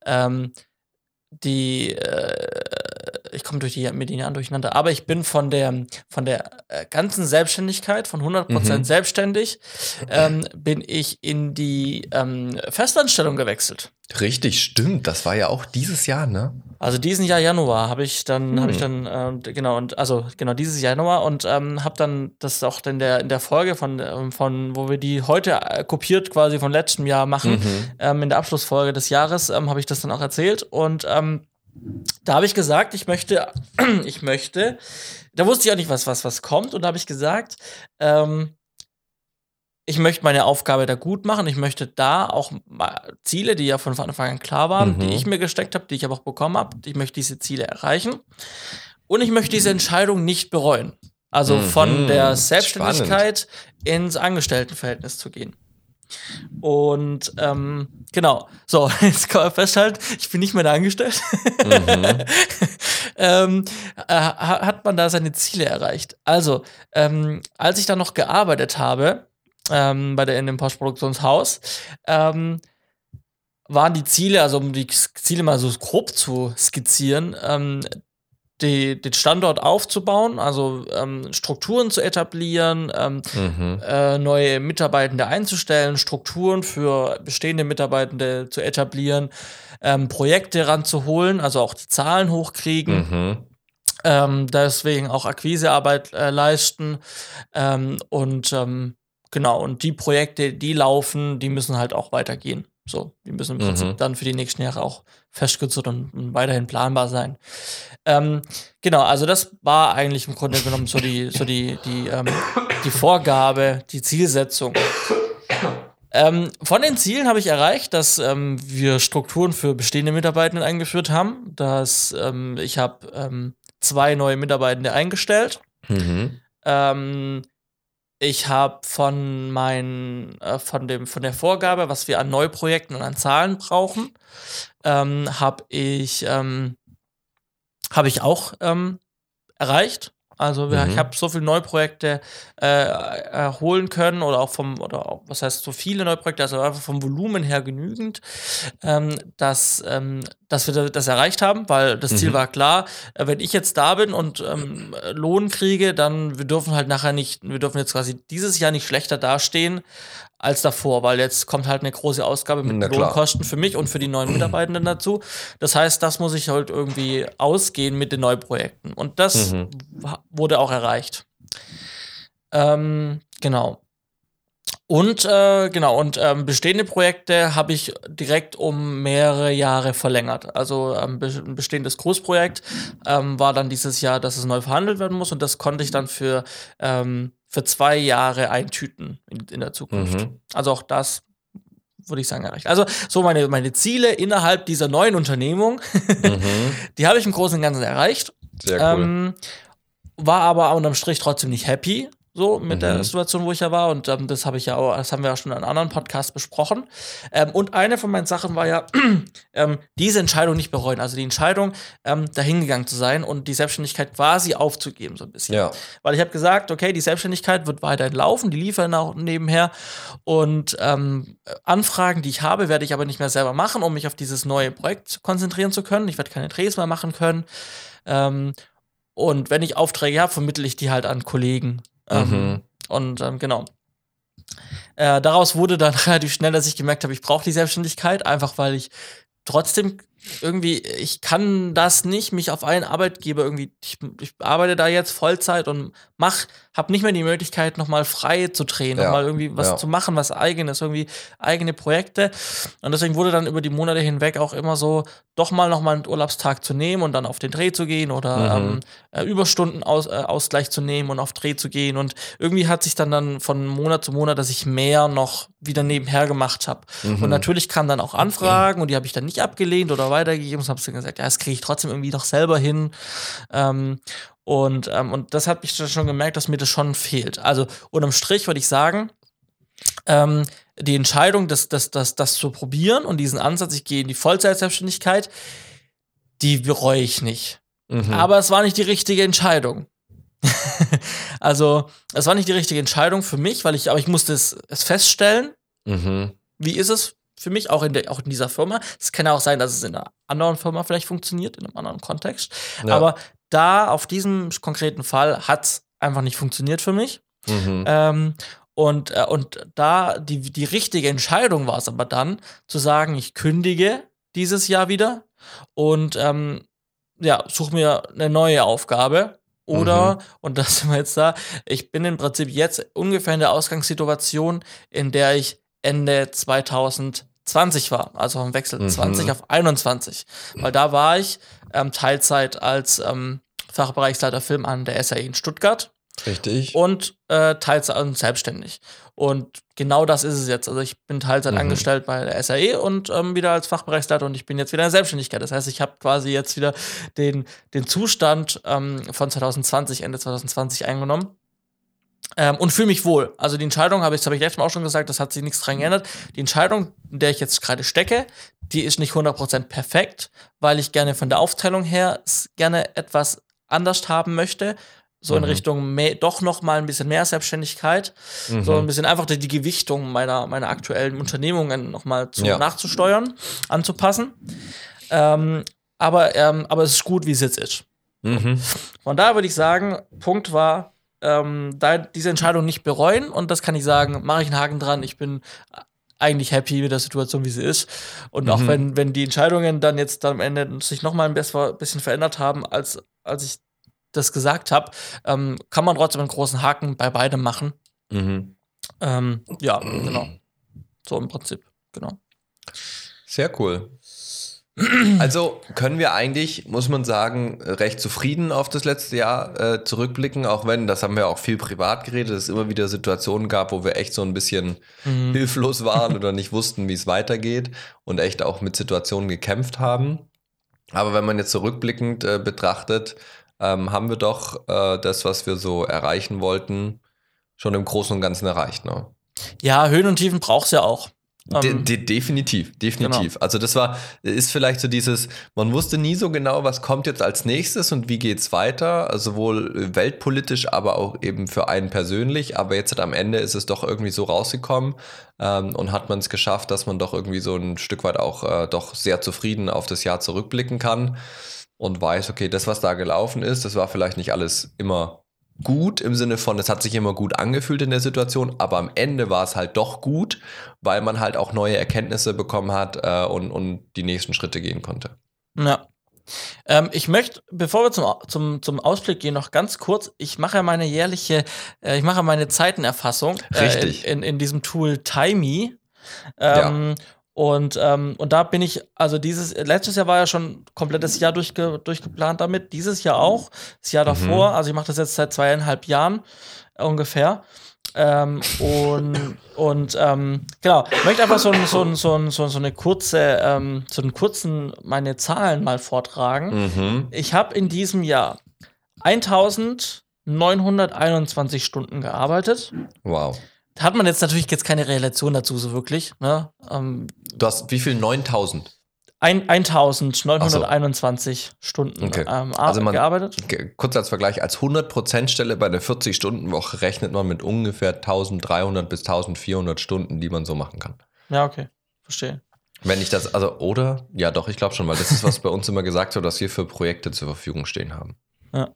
ähm, die äh, ich komme durch die mit den Jahren durcheinander, aber ich bin von der, von der äh, ganzen Selbstständigkeit, von 100% mhm. selbstständig, ähm, bin ich in die ähm, Festanstellung gewechselt. Richtig, stimmt. Das war ja auch dieses Jahr, ne? Also diesen Jahr Januar habe ich dann, hm. habe ich dann, äh, genau, und also genau dieses Januar und ähm, habe dann das auch in der, in der Folge von, ähm, von, wo wir die heute äh, kopiert quasi von letztem Jahr machen, mhm. ähm, in der Abschlussfolge des Jahres, ähm, habe ich das dann auch erzählt und ähm, da habe ich gesagt, ich möchte, ich möchte, da wusste ich auch nicht, was, was, was kommt, und da habe ich gesagt, ähm, ich möchte meine Aufgabe da gut machen. Ich möchte da auch Ziele, die ja von Anfang an klar waren, mhm. die ich mir gesteckt habe, die ich aber auch bekommen habe, ich möchte diese Ziele erreichen. Und ich möchte diese Entscheidung nicht bereuen. Also mhm. von der Selbstständigkeit Spannend. ins Angestelltenverhältnis zu gehen. Und ähm, genau, so, jetzt kann man festhalten, ich bin nicht mehr da angestellt. Mhm. ähm, äh, hat man da seine Ziele erreicht. Also, ähm, als ich da noch gearbeitet habe, ähm, bei der in dem Postproduktionshaus, ähm, waren die Ziele, also um die Ziele mal so grob zu skizzieren, ähm, die, den Standort aufzubauen, also ähm, Strukturen zu etablieren, ähm, mhm. äh, neue Mitarbeitende einzustellen, Strukturen für bestehende Mitarbeitende zu etablieren, ähm, Projekte ranzuholen, also auch die Zahlen hochkriegen. Mhm. Ähm, deswegen auch Akquisearbeit äh, leisten ähm, und ähm, genau, und die Projekte, die laufen, die müssen halt auch weitergehen. So, die müssen im Prinzip mhm. dann für die nächsten Jahre auch festgezurrt und, und weiterhin planbar sein. Ähm, genau, also das war eigentlich im Grunde genommen so die, so die, die, ähm, die Vorgabe, die Zielsetzung. Ähm, von den Zielen habe ich erreicht, dass ähm, wir Strukturen für bestehende Mitarbeitende eingeführt haben. Dass ähm, ich habe ähm, zwei neue Mitarbeitende eingestellt. Mhm. Ähm, ich habe von meinen, äh, von dem, von der Vorgabe, was wir an Neuprojekten und an Zahlen brauchen, ähm, habe ich, ähm, habe ich auch ähm, erreicht. Also mhm. ich habe so viele Neuprojekte äh, erholen können oder auch vom, oder auch, was heißt so viele Neuprojekte, also einfach vom Volumen her genügend, ähm, dass, ähm, dass wir das erreicht haben, weil das mhm. Ziel war klar, äh, wenn ich jetzt da bin und ähm, Lohn kriege, dann wir dürfen halt nachher nicht, wir dürfen jetzt quasi dieses Jahr nicht schlechter dastehen als davor, weil jetzt kommt halt eine große Ausgabe mit Lohnkosten für mich und für die neuen Mitarbeitenden dazu. Das heißt, das muss ich halt irgendwie ausgehen mit den Neuprojekten. Und das mhm. wurde auch erreicht. Ähm, genau. Und äh, genau, und ähm, bestehende Projekte habe ich direkt um mehrere Jahre verlängert. Also ähm, ein bestehendes Großprojekt ähm, war dann dieses Jahr, dass es neu verhandelt werden muss und das konnte ich dann für ähm, für zwei Jahre eintüten in, in der Zukunft. Mhm. Also auch das würde ich sagen, erreicht. Also so meine, meine Ziele innerhalb dieser neuen Unternehmung, mhm. die habe ich im Großen und Ganzen erreicht. Sehr cool. Ähm, war aber unterm Strich trotzdem nicht happy, so mit mhm. der Situation, wo ich ja war. Und ähm, das habe ich ja auch, das haben wir ja schon in einem anderen Podcast besprochen. Ähm, und eine von meinen Sachen war ja, ähm, diese Entscheidung nicht bereuen. Also die Entscheidung, ähm, dahingegangen zu sein und die Selbstständigkeit quasi aufzugeben, so ein bisschen. Ja. Weil ich habe gesagt, okay, die Selbstständigkeit wird weiterhin laufen, die liefern auch nebenher. Und ähm, Anfragen, die ich habe, werde ich aber nicht mehr selber machen, um mich auf dieses neue Projekt konzentrieren zu können. Ich werde keine Drehs mehr machen können. Ähm, und wenn ich Aufträge habe, vermittle ich die halt an Kollegen. Ähm, mhm. Und ähm, genau. Äh, daraus wurde dann relativ schnell, dass ich gemerkt habe, ich brauche die Selbstständigkeit, einfach weil ich trotzdem irgendwie, ich kann das nicht, mich auf einen Arbeitgeber irgendwie, ich, ich arbeite da jetzt Vollzeit und mach, habe nicht mehr die Möglichkeit, nochmal frei zu drehen, ja. nochmal irgendwie was ja. zu machen, was eigenes, irgendwie eigene Projekte. Und deswegen wurde dann über die Monate hinweg auch immer so, doch mal nochmal einen Urlaubstag zu nehmen und dann auf den Dreh zu gehen oder mhm. ähm, äh, Überstunden aus, äh, Ausgleich zu nehmen und auf Dreh zu gehen. Und irgendwie hat sich dann dann von Monat zu Monat, dass ich mehr noch wieder nebenher gemacht habe. Mhm. Und natürlich kamen dann auch Anfragen und die habe ich dann nicht abgelehnt oder weitergegeben und habe dann gesagt, ja, das kriege ich trotzdem irgendwie doch selber hin. Ähm, und, ähm, und das hat mich schon gemerkt, dass mir das schon fehlt. Also unterm Strich würde ich sagen, ähm, die Entscheidung, das, das, das, das zu probieren und diesen Ansatz, ich gehe in die Vollzeitselbstständigkeit, die bereue ich nicht. Mhm. Aber es war nicht die richtige Entscheidung. also, es war nicht die richtige Entscheidung für mich, weil ich, aber ich musste es, es feststellen. Mhm. Wie ist es für mich, auch in, der, auch in dieser Firma. Es kann ja auch sein, dass es in einer anderen Firma vielleicht funktioniert, in einem anderen Kontext. Ja. Aber da, auf diesem konkreten Fall, hat es einfach nicht funktioniert für mich. Mhm. Ähm, und, äh, und da die, die richtige Entscheidung war es aber dann, zu sagen, ich kündige dieses Jahr wieder und ähm, ja, suche mir eine neue Aufgabe. Oder, mhm. und das sind wir jetzt da, ich bin im Prinzip jetzt ungefähr in der Ausgangssituation, in der ich Ende 2000 20 war, also vom Wechsel mhm. 20 auf 21. Weil da war ich ähm, Teilzeit als ähm, Fachbereichsleiter Film an der SAE in Stuttgart. Richtig. Und äh, Teilzeit und selbstständig. Und genau das ist es jetzt. Also ich bin Teilzeit mhm. angestellt bei der SAE und ähm, wieder als Fachbereichsleiter und ich bin jetzt wieder in der Selbstständigkeit. Das heißt, ich habe quasi jetzt wieder den, den Zustand ähm, von 2020, Ende 2020 eingenommen. Ähm, und fühle mich wohl. Also die Entscheidung, habe ich, das habe ich letztes Mal auch schon gesagt, das hat sich nichts dran geändert. Die Entscheidung, in der ich jetzt gerade stecke, die ist nicht 100% perfekt, weil ich gerne von der Aufteilung her gerne etwas anders haben möchte. So mhm. in Richtung mehr, doch noch mal ein bisschen mehr Selbstständigkeit. Mhm. So ein bisschen einfach die, die, Gewichtung meiner, meiner aktuellen Unternehmungen noch mal zu, ja. nachzusteuern, anzupassen. Ähm, aber, ähm, aber es ist gut, wie es jetzt ist. Mhm. Von daher würde ich sagen, Punkt war, ähm, da diese Entscheidung nicht bereuen und das kann ich sagen, mache ich einen Haken dran. Ich bin eigentlich happy mit der Situation, wie sie ist. Und auch mhm. wenn, wenn die Entscheidungen dann jetzt am Ende sich nochmal ein bisschen verändert haben, als, als ich das gesagt habe, ähm, kann man trotzdem einen großen Haken bei beidem machen. Mhm. Ähm, ja, genau. So im Prinzip, genau. Sehr cool. Also können wir eigentlich, muss man sagen, recht zufrieden auf das letzte Jahr äh, zurückblicken, auch wenn, das haben wir auch viel privat geredet, es immer wieder Situationen gab, wo wir echt so ein bisschen mhm. hilflos waren oder nicht wussten, wie es weitergeht und echt auch mit Situationen gekämpft haben. Aber wenn man jetzt zurückblickend äh, betrachtet, ähm, haben wir doch äh, das, was wir so erreichen wollten, schon im Großen und Ganzen erreicht. Ne? Ja, Höhen und Tiefen braucht es ja auch. De ähm, de definitiv, definitiv. Genau. Also das war, ist vielleicht so dieses, man wusste nie so genau, was kommt jetzt als nächstes und wie geht es weiter, also sowohl weltpolitisch, aber auch eben für einen persönlich. Aber jetzt am Ende ist es doch irgendwie so rausgekommen ähm, und hat man es geschafft, dass man doch irgendwie so ein Stück weit auch äh, doch sehr zufrieden auf das Jahr zurückblicken kann und weiß, okay, das, was da gelaufen ist, das war vielleicht nicht alles immer gut im Sinne von, es hat sich immer gut angefühlt in der Situation, aber am Ende war es halt doch gut, weil man halt auch neue Erkenntnisse bekommen hat äh, und, und die nächsten Schritte gehen konnte. Ja. Ähm, ich möchte, bevor wir zum, zum, zum Ausblick gehen, noch ganz kurz, ich mache ja meine jährliche, äh, ich mache meine Zeitenerfassung äh, in, in, in, diesem Tool Timey. Ähm, ja. Und, ähm, und da bin ich, also dieses, letztes Jahr war ja schon komplettes Jahr durchge, durchgeplant damit, dieses Jahr auch, das Jahr davor, mhm. also ich mache das jetzt seit zweieinhalb Jahren ungefähr. Ähm, und und ähm, genau, ich möchte einfach so, so, so, so, so eine kurze, ähm, so einen kurzen, meine Zahlen mal vortragen. Mhm. Ich habe in diesem Jahr 1921 Stunden gearbeitet. Wow. Hat man jetzt natürlich jetzt keine Relation dazu so wirklich. Ne? Ähm, Du hast wie viel? 9000? ein, 1921 Stunden Okay. ähm, Also man- gearbeitet. Ge- Kurz als Vergleich, als 100% Stelle bei einer 40-Stunden-Woche rechnet man mit ungefähr 1300 bis 1400 Stunden, die man so machen kann. Ja, okay. Verstehe. Wenn ich das, also, oder? Ja, doch, ich glaube schon, weil das ist, was bei uns immer gesagt wird, was wir für Projekte zur Verfügung stehen haben. Ja,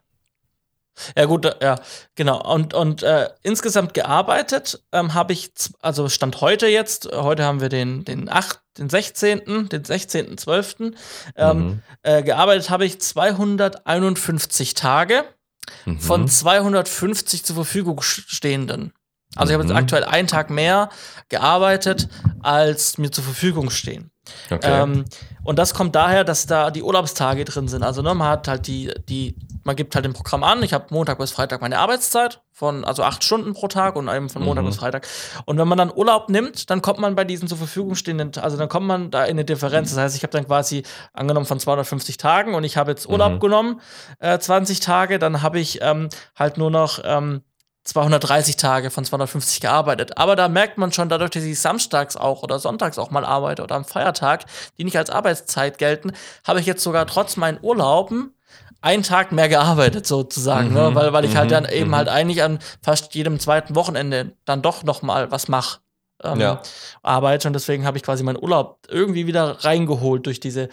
gut, äh, ja, genau. Und, und äh, insgesamt gearbeitet ähm, habe ich, also Stand heute jetzt, heute haben wir den, den 8., den 16., den 16.12., ähm, Mhm. äh, gearbeitet habe ich 251 Tage Mhm. von 250 zur Verfügung stehenden. Also ich habe jetzt Mhm. aktuell einen Tag mehr gearbeitet, als mir zur Verfügung stehen. okay. Ähm, und das kommt daher, dass da die Urlaubstage drin sind. Also ne, man hat halt die, die, man gibt halt im Programm an, ich habe Montag bis Freitag meine Arbeitszeit von, also acht Stunden pro Tag und eben von Montag Mhm. bis Freitag. Und wenn man dann Urlaub nimmt, dann kommt man bei diesen zur Verfügung stehenden, also dann kommt man da in eine Differenz. Das heißt, ich habe dann quasi angenommen von 250 Tagen und ich habe jetzt Urlaub Mhm. genommen, äh, 20 Tage, dann habe ich ähm, halt nur noch ähm, 230 Tage von 250 gearbeitet. Aber da merkt man schon, dadurch, dass ich samstags auch oder sonntags auch mal arbeite oder am Feiertag, die nicht als Arbeitszeit gelten, habe ich jetzt sogar trotz meinen Urlauben einen Tag mehr gearbeitet, sozusagen. ne? Mhm, Weil, weil ich halt mhm, dann eben mhm. halt eigentlich an fast jedem zweiten Wochenende dann doch noch mal was mache. Ähm, Ja. Arbeite und deswegen habe ich quasi meinen Urlaub irgendwie wieder reingeholt durch diese,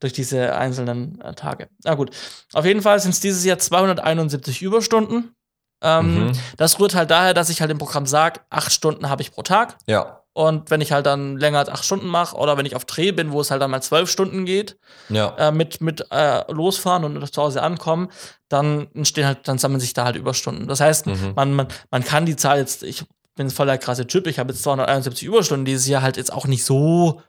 durch diese einzelnen äh, Tage. Na gut, auf jeden Fall sind es dieses Jahr 271 Überstunden. Ähm, Mhm. Das rührt halt daher, dass ich halt im Programm sage, acht Stunden habe ich pro Tag. ja, Und wenn ich halt dann länger als acht Stunden mache oder wenn ich auf Dreh bin, wo es halt dann mal zwölf Stunden geht, ja. äh, mit, mit äh, losfahren und zu Hause ankommen, dann entstehen halt, dann sammeln sich da halt Überstunden. Das heißt, Mhm. man, man, man kann die Zahl jetzt, ich bin voll der krasse Typ, ich habe jetzt 271 Überstunden dieses Jahr halt jetzt auch nicht so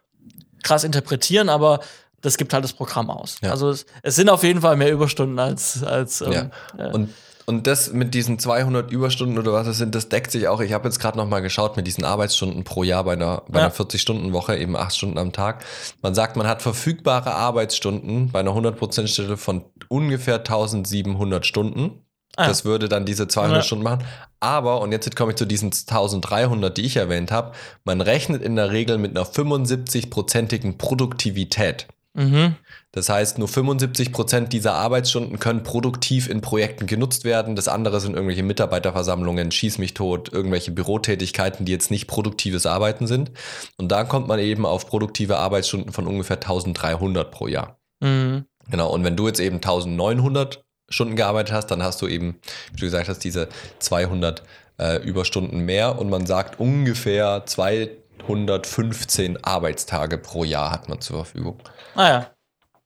krass interpretieren, aber das gibt halt das Programm aus. Ja. Also es, es sind auf jeden Fall mehr Überstunden als, als ähm, äh, Und, und das mit diesen 200 Überstunden oder was es sind, das deckt sich auch. Ich habe jetzt gerade noch mal geschaut mit diesen Arbeitsstunden pro Jahr bei einer, bei Ja. einer 40-Stunden-Woche, eben 8 Stunden am Tag. Man sagt, man hat verfügbare Arbeitsstunden bei einer 100%-Stelle von ungefähr 1700 Stunden. Ah. Das würde dann diese 200 Ja. Stunden machen. Aber, und jetzt komme ich zu diesen 1300, die ich erwähnt habe, man rechnet in der Regel mit einer 75-prozentigen Produktivität. mhm. Das heißt, nur 75 Prozent dieser Arbeitsstunden können produktiv in Projekten genutzt werden. Das andere sind irgendwelche Mitarbeiterversammlungen, Schieß mich tot, irgendwelche Bürotätigkeiten, die jetzt nicht produktives Arbeiten sind. Und da kommt man eben auf produktive Arbeitsstunden von ungefähr 1300 pro Jahr. Mhm. Genau. Und wenn du jetzt eben 1900 Stunden gearbeitet hast, dann hast du eben, wie du gesagt hast, diese 200 äh, Überstunden mehr. Und man sagt ungefähr 215 Arbeitstage pro Jahr hat man zur Verfügung. Ah ja.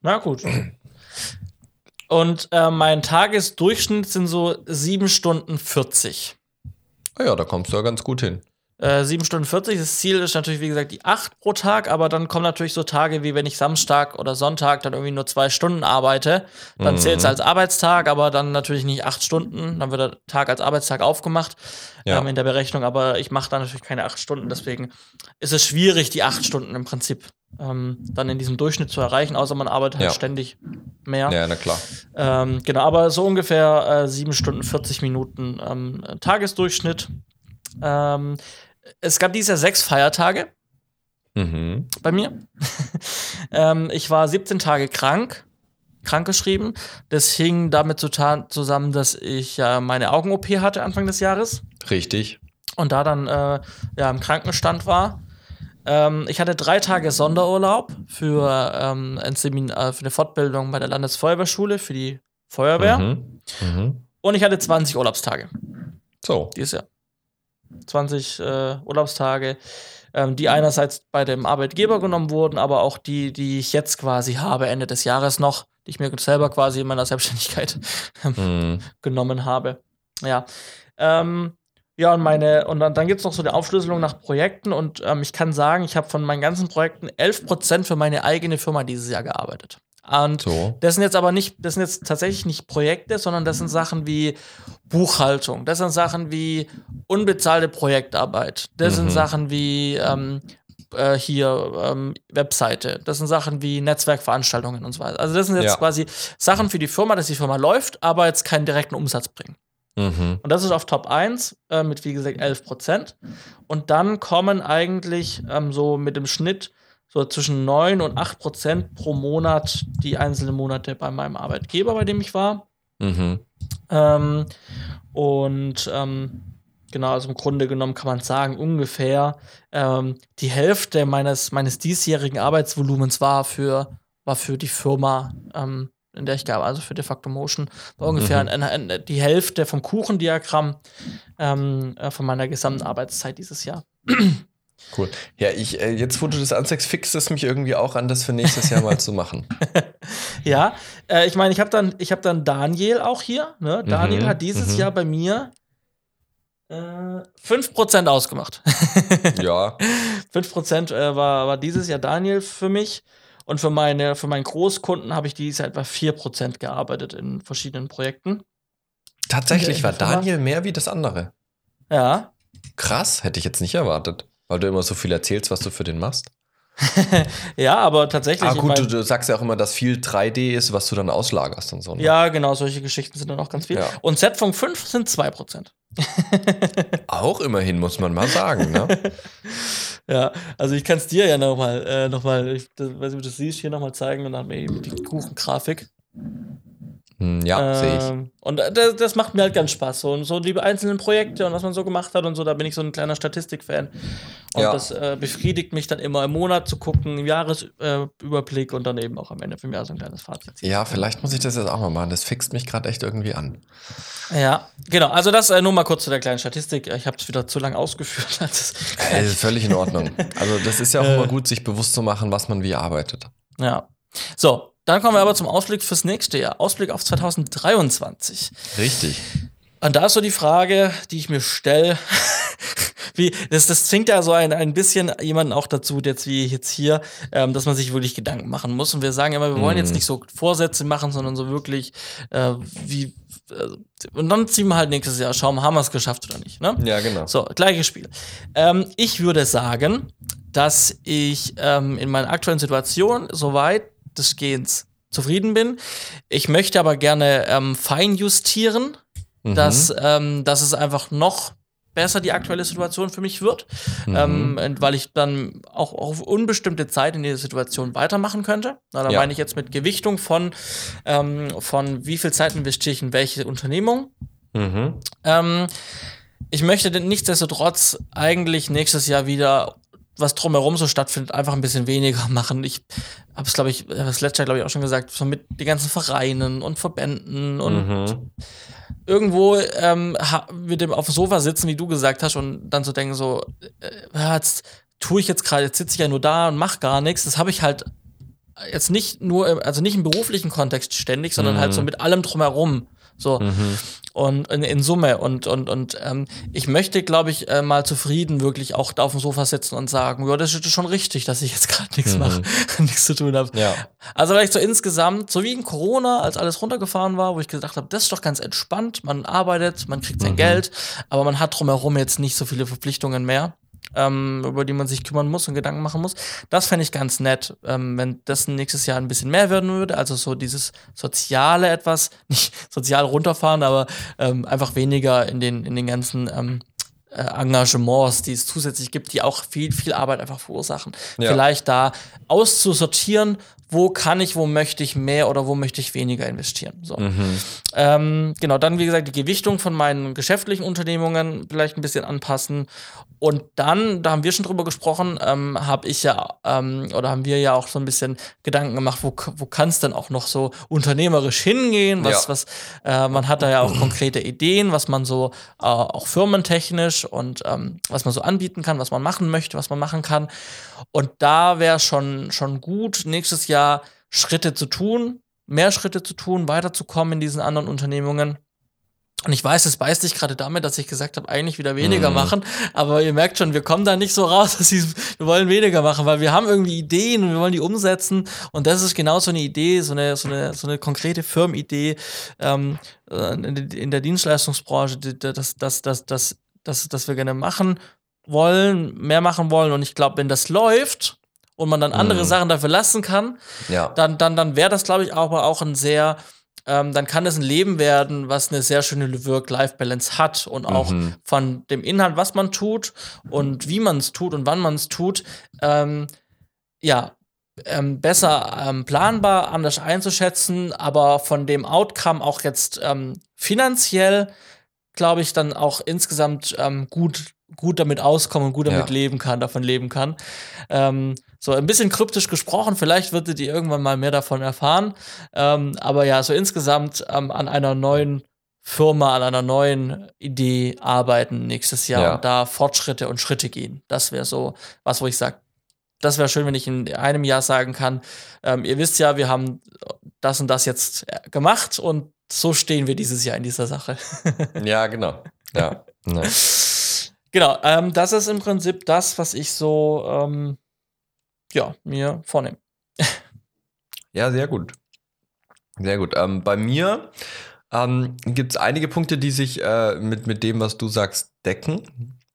Na gut. Und äh, mein Tagesdurchschnitt sind so 7 Stunden 40. Ah ja, da kommst du ja ganz gut hin. Äh, 7 Stunden 40. Das Ziel ist natürlich, wie gesagt, die 8 pro Tag, aber dann kommen natürlich so Tage, wie wenn ich Samstag oder Sonntag dann irgendwie nur 2 Stunden arbeite. Dann Mhm. zählt es als Arbeitstag, aber dann natürlich nicht 8 Stunden. Dann wird der Tag als Arbeitstag aufgemacht Ja. ähm, in der Berechnung, aber ich mache da natürlich keine 8 Stunden. Deswegen ist es schwierig, die 8 Stunden im Prinzip ähm, dann in diesem Durchschnitt zu erreichen, außer man arbeitet halt Ja. ständig mehr. Ja, na klar. Ähm, genau, aber so ungefähr äh, 7 Stunden 40 Minuten ähm, Tagesdurchschnitt. Ähm, es gab dieses Jahr sechs Feiertage Mhm. bei mir. ähm, ich war 17 Tage krank, krankgeschrieben. Das hing damit zusammen, dass ich ja meine Augen-OP hatte Anfang des Jahres Richtig. und da dann äh, ja, im Krankenstand war. Ähm, ich hatte drei Tage Sonderurlaub für, ähm, ein Semin äh, für eine Fortbildung bei der Landesfeuerwehrschule für die Feuerwehr. Mhm. Mhm. Und ich hatte 20 Urlaubstage So. dieses Jahr. 20 äh, Urlaubstage, ähm, die einerseits bei dem Arbeitgeber genommen wurden, aber auch die, die ich jetzt quasi habe, Ende des Jahres noch, die ich mir selber quasi in meiner Selbstständigkeit Mhm. genommen habe. Ja. Ähm, ja, und meine, und dann, dann gibt es noch so eine Aufschlüsselung nach Projekten und ähm, ich kann sagen, ich habe von meinen ganzen Projekten 11% für meine eigene Firma dieses Jahr gearbeitet. Und So. das sind jetzt aber nicht, das sind jetzt tatsächlich nicht Projekte, sondern das sind Sachen wie Buchhaltung, das sind Sachen wie unbezahlte Projektarbeit, das sind Mhm. Sachen wie ähm, äh, hier ähm, Webseite. Das sind Sachen wie Netzwerkveranstaltungen und so weiter. Also das sind jetzt Ja. quasi Sachen für die Firma, dass die Firma läuft, aber jetzt keinen direkten Umsatz bringen. Mhm. Und das ist auf Top 1 äh, mit, wie gesagt, 11 Prozent. Und dann kommen eigentlich ähm, so mit dem Schnitt so zwischen 9 und 8 Prozent pro Monat die einzelnen Monate bei meinem Arbeitgeber, bei dem ich war. Mhm. Ähm, und ähm, genau, also im Grunde genommen kann man sagen, ungefähr ähm, die Hälfte meines, meines diesjährigen Arbeitsvolumens war für, war für die Firma, ähm, in der ich gab, also für De facto Motion, war ungefähr Mhm. ein, ein, die Hälfte vom Kuchendiagramm ähm, äh, von meiner gesamten Arbeitszeit dieses Jahr. Cool. Ja, ich, äh, jetzt wo du das anzeigst, fixt es mich irgendwie auch an, das für nächstes Jahr mal zu machen. Ja, äh, ich meine, ich habe dann, ich hab dann Daniel auch hier. Ne? Daniel Mhm, hat dieses mhm. Jahr bei mir äh, 5% ausgemacht. ja. 5% äh, war, war dieses Jahr Daniel für mich. Und für meine, für meinen Großkunden habe ich dieses Jahr etwa 4% gearbeitet in verschiedenen Projekten. Tatsächlich In war? Daniel mehr wie das andere. Ja. Krass, hätte ich jetzt nicht erwartet. Weil du immer so viel erzählst, was du für den machst. Ja, aber tatsächlich. Ah, ich gut, mein- du, du sagst ja auch immer, dass viel 3D ist, was du dann auslagerst und so. Ne? ja, genau, solche Geschichten sind dann auch ganz viel. Ja. Und Setfunk 5 sind 2%. Auch immerhin, muss man mal sagen. Ne? Ja, also ich kann es dir ja nochmal, äh, noch mal, ich weiß nicht, ob du das siehst, hier nochmal zeigen und dann haben wir eben die Kuchengrafik. Hm, ja, sehe ich. Ähm, Und das, das macht mir halt ganz Spaß. So, und so die einzelnen Projekte und was man so gemacht hat und so, da bin ich so ein kleiner Statistikfan. Und Ja. das äh, befriedigt mich dann immer im Monat zu gucken, im Jahresüberblick äh, und dann eben auch am Ende für mich so ein kleines Fazit. ziehen. Ja, vielleicht muss ich das jetzt auch mal machen. Das fixt mich gerade echt irgendwie an. Ja, genau. Also das äh, nur mal kurz zu der kleinen Statistik. Ich habe es wieder zu lang ausgeführt. Als es, Ey, ist völlig in Ordnung. Also, das ist ja auch Äh. immer gut, sich bewusst zu machen, was man wie arbeitet. ja. So, dann kommen wir aber zum Ausblick fürs nächste Jahr. Ausblick auf 2023. Richtig. Und da ist so die Frage, die ich mir stelle, wie, das, das zwingt ja so ein, ein bisschen jemanden auch dazu, jetzt wie jetzt hier, ähm, dass man sich wirklich Gedanken machen muss. Und wir sagen immer, wir wollen jetzt Mhm. nicht so Vorsätze machen, sondern so wirklich, äh, wie, äh, und dann ziehen wir halt nächstes Jahr, schauen, haben wir es geschafft oder nicht. Ne? Ja, genau. So, gleiches Spiel. Ähm, ich würde sagen, dass ich ähm, in meiner aktuellen Situation soweit des Gehens zufrieden bin. Ich möchte aber gerne ähm, fein justieren, Mhm. dass, ähm, dass es einfach noch besser die aktuelle Situation für mich wird, Mhm. ähm, weil ich dann auch auf unbestimmte Zeit in dieser Situation weitermachen könnte. Na, da Ja. meine ich jetzt mit Gewichtung von, ähm, von wie viel Zeit investiere ich in welche Unternehmung. Mhm. Ähm, ich möchte denn nichtsdestotrotz eigentlich nächstes Jahr wieder was drumherum so stattfindet, einfach ein bisschen weniger machen. Ich habe es, glaube ich, äh, das letzte Jahr, glaube ich, auch schon gesagt, so mit den ganzen Vereinen und Verbänden und Mhm. irgendwo ähm, mit dem auf dem Sofa sitzen, wie du gesagt hast, und dann so denken so, äh, jetzt tue ich jetzt gerade, jetzt sitze ich ja nur da und mache gar nichts. Das habe ich halt jetzt nicht nur, also nicht im beruflichen Kontext ständig, sondern Mhm. halt so mit allem drumherum. So. Mhm. Und in, in Summe. Und, und, und ähm, ich möchte, glaube ich, äh, mal zufrieden wirklich auch da auf dem Sofa sitzen und sagen, ja, das ist schon richtig, dass ich jetzt gerade nichts Mhm. mache, nichts zu tun habe. Ja. Also vielleicht so insgesamt, so wie in Corona, als alles runtergefahren war, wo ich gedacht habe, das ist doch ganz entspannt, man arbeitet, man kriegt sein Mhm. Geld, aber man hat drumherum jetzt nicht so viele Verpflichtungen mehr, ähm, über die man sich kümmern muss und Gedanken machen muss. Das fände ich ganz nett, ähm, wenn das nächstes Jahr ein bisschen mehr werden würde, also so dieses Soziale etwas, nicht sozial runterfahren, aber ähm, einfach weniger in den, in den ganzen ähm, äh, Engagements, die es zusätzlich gibt, die auch viel, viel Arbeit einfach verursachen. Ja. Vielleicht da auszusortieren, wo kann ich, wo möchte ich mehr oder wo möchte ich weniger investieren. So. Mhm. Ähm, genau, dann wie gesagt die Gewichtung von meinen geschäftlichen Unternehmungen vielleicht ein bisschen anpassen. Und dann, da haben wir schon drüber gesprochen, ähm, habe ich ja ähm, oder haben wir ja auch so ein bisschen Gedanken gemacht, wo, wo kann es denn auch noch so unternehmerisch hingehen? Was, Ja. was äh, man hat da ja auch konkrete Ideen, was man so äh, auch firmentechnisch und ähm, was man so anbieten kann, was man machen möchte, was man machen kann. Und da wäre schon schon gut nächstes Jahr Schritte zu tun, mehr Schritte zu tun, weiterzukommen in diesen anderen Unternehmungen. Und ich weiß, es beißt sich gerade damit, dass ich gesagt habe, eigentlich wieder weniger Mhm. machen. Aber ihr merkt schon, wir kommen da nicht so raus, dass ich, wir wollen weniger machen, weil wir haben irgendwie Ideen und wir wollen die umsetzen. Und das ist genau so eine Idee, so eine, so eine, so eine konkrete Firmenidee ähm, äh, in, der Dienstleistungsbranche, die- das, das, das, das, das, das wir gerne machen wollen, mehr machen wollen. Und ich glaube, wenn das läuft und man dann andere Mhm. Sachen dafür lassen kann, Ja. dann, dann, dann wäre das, glaube ich, auch, auch ein sehr, ähm, dann kann es ein Leben werden, was eine sehr schöne Work-Life-Balance hat und auch Mhm. von dem Inhalt, was man tut und wie man es tut und wann man es tut, ähm, ja, ähm, besser ähm, planbar, anders einzuschätzen, aber von dem Outcome auch jetzt ähm, finanziell, glaube ich, dann auch insgesamt ähm, gut, gut damit auskommen und gut damit Ja. leben kann, davon leben kann. So ein bisschen kryptisch gesprochen, vielleicht würdet ihr irgendwann mal mehr davon erfahren. Ähm, aber ja, so insgesamt ähm, an einer neuen Firma, an einer neuen Idee arbeiten nächstes Jahr Ja. und da Fortschritte und Schritte gehen. Das wäre so was, wo ich sage, das wäre schön, wenn ich in einem Jahr sagen kann, ähm, ihr wisst ja, wir haben das und das jetzt äh, gemacht und so stehen wir dieses Jahr in dieser Sache. Ja, genau. Ja. ja. genau, ähm, das ist im Prinzip das, was ich so ähm, ja, mir vornehme. Ja, sehr gut. Sehr gut. Ähm, bei mir ähm, gibt es einige Punkte, die sich äh, mit, mit dem, was du sagst, decken.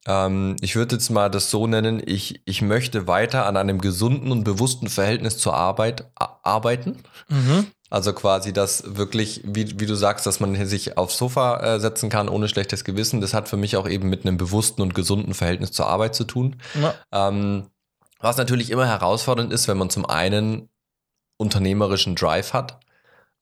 Ähm, ich würde jetzt mal das so nennen, ich, ich möchte weiter an einem gesunden und bewussten Verhältnis zur Arbeit arbeiten. Mhm. Also quasi das wirklich, wie, wie du sagst, dass man sich aufs Sofa äh, setzen kann ohne schlechtes Gewissen. Das hat für mich auch eben mit einem bewussten und gesunden Verhältnis zur Arbeit zu tun. Ja. Ähm, was natürlich immer herausfordernd ist, wenn man zum einen unternehmerischen Drive hat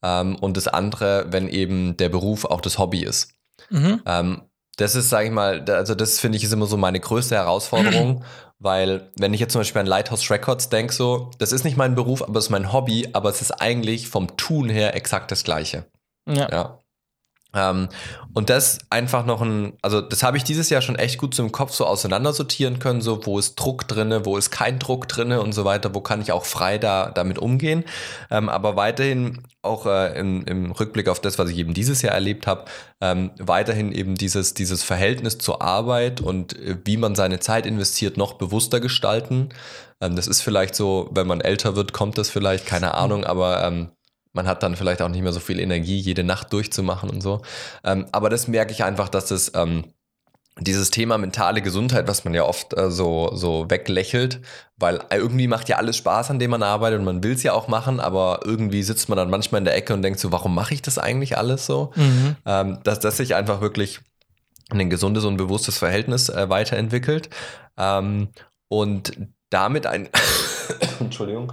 ähm, und das andere, wenn eben der Beruf auch das Hobby ist. Mhm. Ähm, das ist, sage ich mal, also das finde ich ist immer so meine größte Herausforderung, weil wenn ich jetzt zum Beispiel an Lighthouse Records denke, so, das ist nicht mein Beruf, aber es ist mein Hobby, aber es ist eigentlich vom Tun her exakt das Gleiche. Ja. Ja. Ähm, und das einfach noch ein, also das habe ich dieses Jahr schon echt gut so im Kopf so auseinandersortieren können, so wo ist Druck drinne, wo ist kein Druck drinne und so weiter, wo kann ich auch frei da damit umgehen. Ähm, aber weiterhin auch äh, im, im Rückblick auf das, was ich eben dieses Jahr erlebt habe, ähm, weiterhin eben dieses, dieses Verhältnis zur Arbeit und äh, wie man seine Zeit investiert, noch bewusster gestalten. Ähm, das ist vielleicht so, wenn man älter wird, kommt das vielleicht, keine Ahnung, aber ähm, man hat dann vielleicht auch nicht mehr so viel Energie, jede Nacht durchzumachen und so. Ähm, aber das merke ich einfach, dass das ähm, dieses Thema mentale Gesundheit, was man ja oft äh, so, so weglächelt, weil irgendwie macht ja alles Spaß, an dem man arbeitet und man will es ja auch machen, aber irgendwie sitzt man dann manchmal in der Ecke und denkt so, warum mache ich das eigentlich alles so? Mhm. ähm, dass das sich einfach wirklich in ein gesundes und bewusstes Verhältnis äh, weiterentwickelt ähm, und damit ein Entschuldigung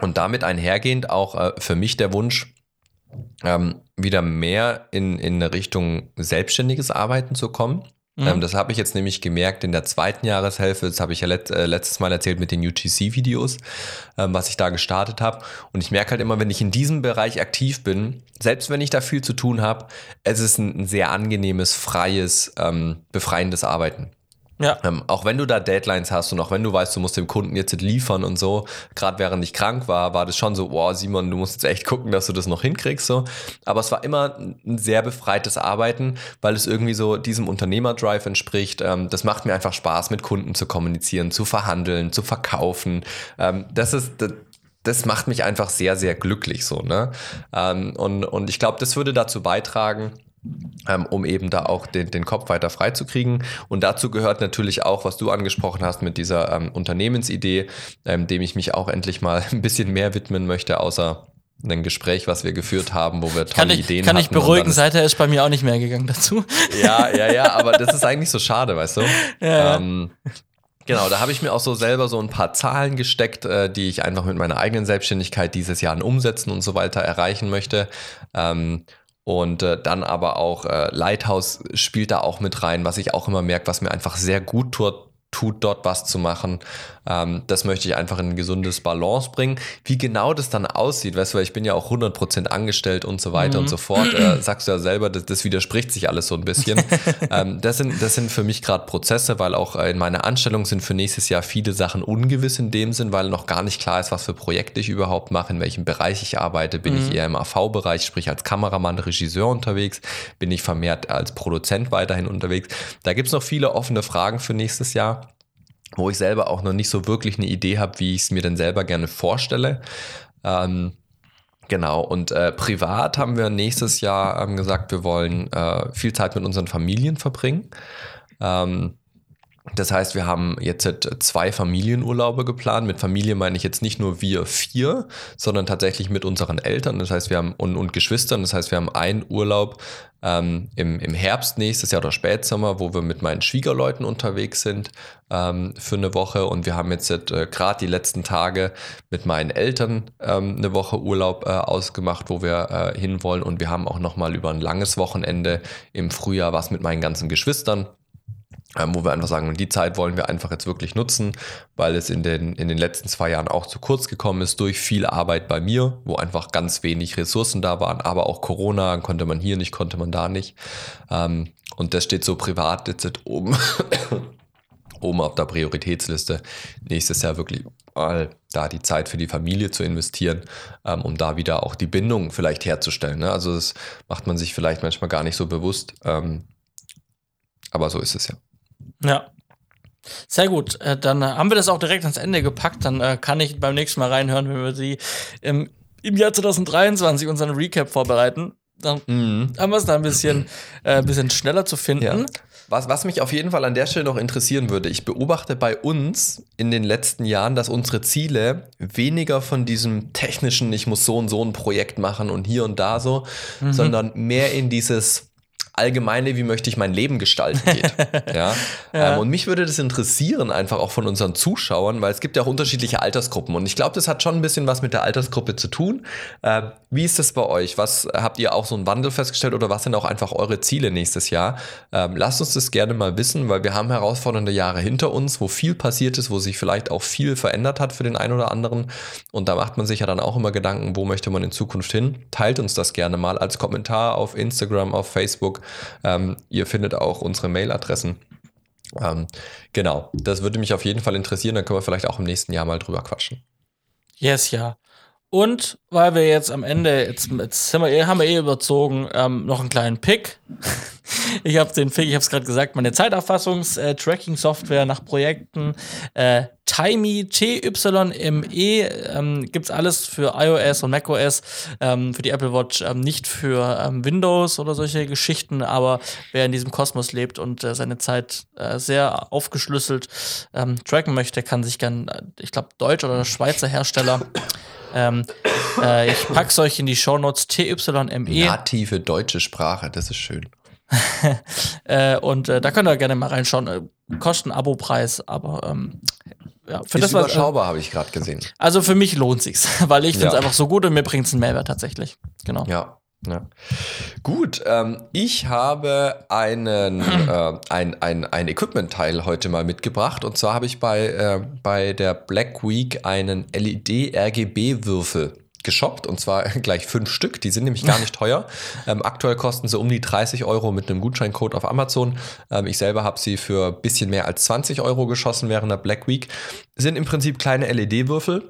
und damit einhergehend auch äh, für mich der Wunsch ähm, wieder mehr in, in eine Richtung selbstständiges Arbeiten zu kommen. Mhm. Ähm, das habe ich jetzt nämlich gemerkt in der zweiten Jahreshälfte. Das habe ich ja let, äh, letztes Mal erzählt mit den UGC-Videos, ähm, was ich da gestartet habe. Und ich merke halt immer, wenn ich in diesem Bereich aktiv bin, selbst wenn ich da viel zu tun habe, es ist ein, ein sehr angenehmes, freies, ähm, befreiendes Arbeiten. Ja. Ähm, auch wenn du da Deadlines hast und auch wenn du weißt, du musst dem Kunden jetzt liefern und so, gerade während ich krank war, war das schon so, wow, Simon, du musst jetzt echt gucken, dass du das noch hinkriegst. So. Aber es war immer ein sehr befreites Arbeiten, weil es irgendwie so diesem Unternehmerdrive entspricht. Ähm, das macht mir einfach Spaß, mit Kunden zu kommunizieren, zu verhandeln, zu verkaufen. Ähm, das ist. Das, das macht mich einfach sehr, sehr glücklich so, ne? Ähm, und, und ich glaube, das würde dazu beitragen, um eben da auch den, den Kopf weiter freizukriegen. Und dazu gehört natürlich auch, was du angesprochen hast mit dieser ähm, Unternehmensidee, ähm, dem ich mich auch endlich mal ein bisschen mehr widmen möchte, außer ein Gespräch, was wir geführt haben, wo wir tolle Kann ich, Ideen kann ich hatten und beruhigen, dann- seither ist bei mir auch nicht mehr gegangen dazu. ja, ja, ja, aber das ist eigentlich so schade, weißt du? Ja. Ähm, genau, da habe ich mir auch so selber so ein paar Zahlen gesteckt, äh, die ich einfach mit meiner eigenen Selbstständigkeit dieses Jahr an Umsätzen und so weiter erreichen möchte. Ähm, und äh, dann aber auch äh, Lighthouse spielt da auch mit rein, was ich auch immer merke, was mir einfach sehr gut tut, tut dort was zu machen. Ähm, das möchte ich einfach in ein gesundes Balance bringen. Wie genau das dann aussieht, weißt du, weil ich bin ja auch 100% angestellt und so weiter Mhm. und so fort. Äh, sagst du ja selber, das, das widerspricht sich alles so ein bisschen. ähm, das, sind, das sind für mich gerade Prozesse, weil auch in meiner Anstellung sind für nächstes Jahr viele Sachen ungewiss in dem Sinn, weil noch gar nicht klar ist, was für Projekte ich überhaupt mache, in welchem Bereich ich arbeite. Bin ich eher im AV-Bereich, sprich als Kameramann, Regisseur unterwegs? Bin ich vermehrt als Produzent weiterhin unterwegs? Da gibt es noch viele offene Fragen für nächstes Jahr wo ich selber auch noch nicht so wirklich eine Idee habe, wie ich es mir denn selber gerne vorstelle. Ähm, Genau, und äh, privat haben wir nächstes Jahr ähm, gesagt, wir wollen äh, viel Zeit mit unseren Familien verbringen. Ähm, das heißt, wir haben jetzt zwei Familienurlaube geplant. Mit Familie meine ich jetzt nicht nur wir vier, sondern tatsächlich mit unseren Eltern. Das heißt, wir haben und, und Geschwistern. Das heißt, wir haben einen Urlaub ähm, im, im Herbst nächstes Jahr oder Spätsommer, wo wir mit meinen Schwiegerleuten unterwegs sind ähm, für eine Woche. Und wir haben jetzt äh, gerade die letzten Tage mit meinen Eltern ähm, eine Woche Urlaub äh, ausgemacht, wo wir äh, hinwollen. Und wir haben auch nochmal über ein langes Wochenende im Frühjahr was mit meinen ganzen Geschwistern wo wir einfach sagen, die Zeit wollen wir einfach jetzt wirklich nutzen, weil es in den, in den letzten zwei Jahren auch zu kurz gekommen ist durch viel Arbeit bei mir, wo einfach ganz wenig Ressourcen da waren, aber auch Corona, konnte man hier nicht, konnte man da nicht. Ähm, und das steht so privat jetzt oben, oben auf der Prioritätsliste, nächstes Jahr wirklich mal da die Zeit für die Familie zu investieren, ähm, um da wieder auch die Bindung vielleicht herzustellen. Ne? Also das macht man sich vielleicht manchmal gar nicht so bewusst, aber so ist es ja. Ja. Sehr gut. Äh, dann haben wir das auch direkt ans Ende gepackt. Dann äh, kann ich beim nächsten Mal reinhören, wenn wir sie im, im Jahr 2023 unseren Recap vorbereiten. Dann mhm. haben wir es da ein bisschen, äh, bisschen schneller zu finden. Ja. Was, was mich auf jeden Fall an der Stelle noch interessieren würde, ich beobachte bei uns in den letzten Jahren, dass unsere Ziele weniger von diesem technischen, ich muss so und so ein Projekt machen und hier und da so, mhm. sondern mehr in dieses allgemeine, wie möchte ich mein Leben gestalten geht. ja? ja. Ähm, und mich würde das interessieren, einfach auch von unseren Zuschauern, weil es gibt ja auch unterschiedliche Altersgruppen. Und ich glaube, das hat schon ein bisschen was mit der Altersgruppe zu tun. Äh, wie ist das bei euch? Was habt ihr auch so einen Wandel festgestellt oder was sind auch einfach eure Ziele nächstes Jahr? Ähm, lasst uns das gerne mal wissen, weil wir haben herausfordernde Jahre hinter uns, wo viel passiert ist, wo sich vielleicht auch viel verändert hat für den einen oder anderen. Und da macht man sich ja dann auch immer Gedanken, wo möchte man in Zukunft hin? Teilt uns das gerne mal als Kommentar auf Instagram, auf Facebook. Ähm, ihr findet auch unsere Mailadressen. Ähm, genau, das würde mich auf jeden Fall interessieren. Dann können wir vielleicht auch im nächsten Jahr mal drüber quatschen. Yes, ja. Und weil wir jetzt am Ende, jetzt, jetzt wir, eh, haben wir eh überzogen, ähm, noch einen kleinen Pick. ich habe den Pick, ich habe es gerade gesagt, meine Zeiterfassungs-Tracking-Software äh, nach Projekten. Äh, Timey, T-Y-M-E, ähm, gibt alles für iOS und macOS, ähm, für die Apple Watch, ähm, nicht für ähm, Windows oder solche Geschichten, aber wer in diesem Kosmos lebt und äh, seine Zeit äh, sehr aufgeschlüsselt ähm, tracken möchte, kann sich gern, äh, ich glaube, Deutsch oder Schweizer Hersteller ähm, äh, ich pack's euch in die Shownotes TYME. Native deutsche Sprache, das ist schön. äh, und äh, da könnt ihr gerne mal reinschauen. Äh, Kosten Abo-Preis, aber ähm, ja, für ist das überschaubar, habe ich gerade gesehen. Also für mich lohnt sich's, weil ich finde es einfach so gut und mir bringt es einen Mehrwert tatsächlich. Genau. Ja. Ja. Gut, ähm, ich habe einen, äh, ein, ein, ein Equipment-Teil heute mal mitgebracht. Und zwar habe ich bei, äh, bei der Black Week einen LED-RGB-Würfel geshoppt und zwar gleich fünf Stück. Die sind nämlich gar nicht teuer. Ähm, aktuell kosten sie um die 30 Euro mit einem Gutscheincode auf Amazon. Ähm, ich selber habe sie für ein bisschen mehr als 20 Euro geschossen während der Black Week. Sind im Prinzip kleine LED-Würfel,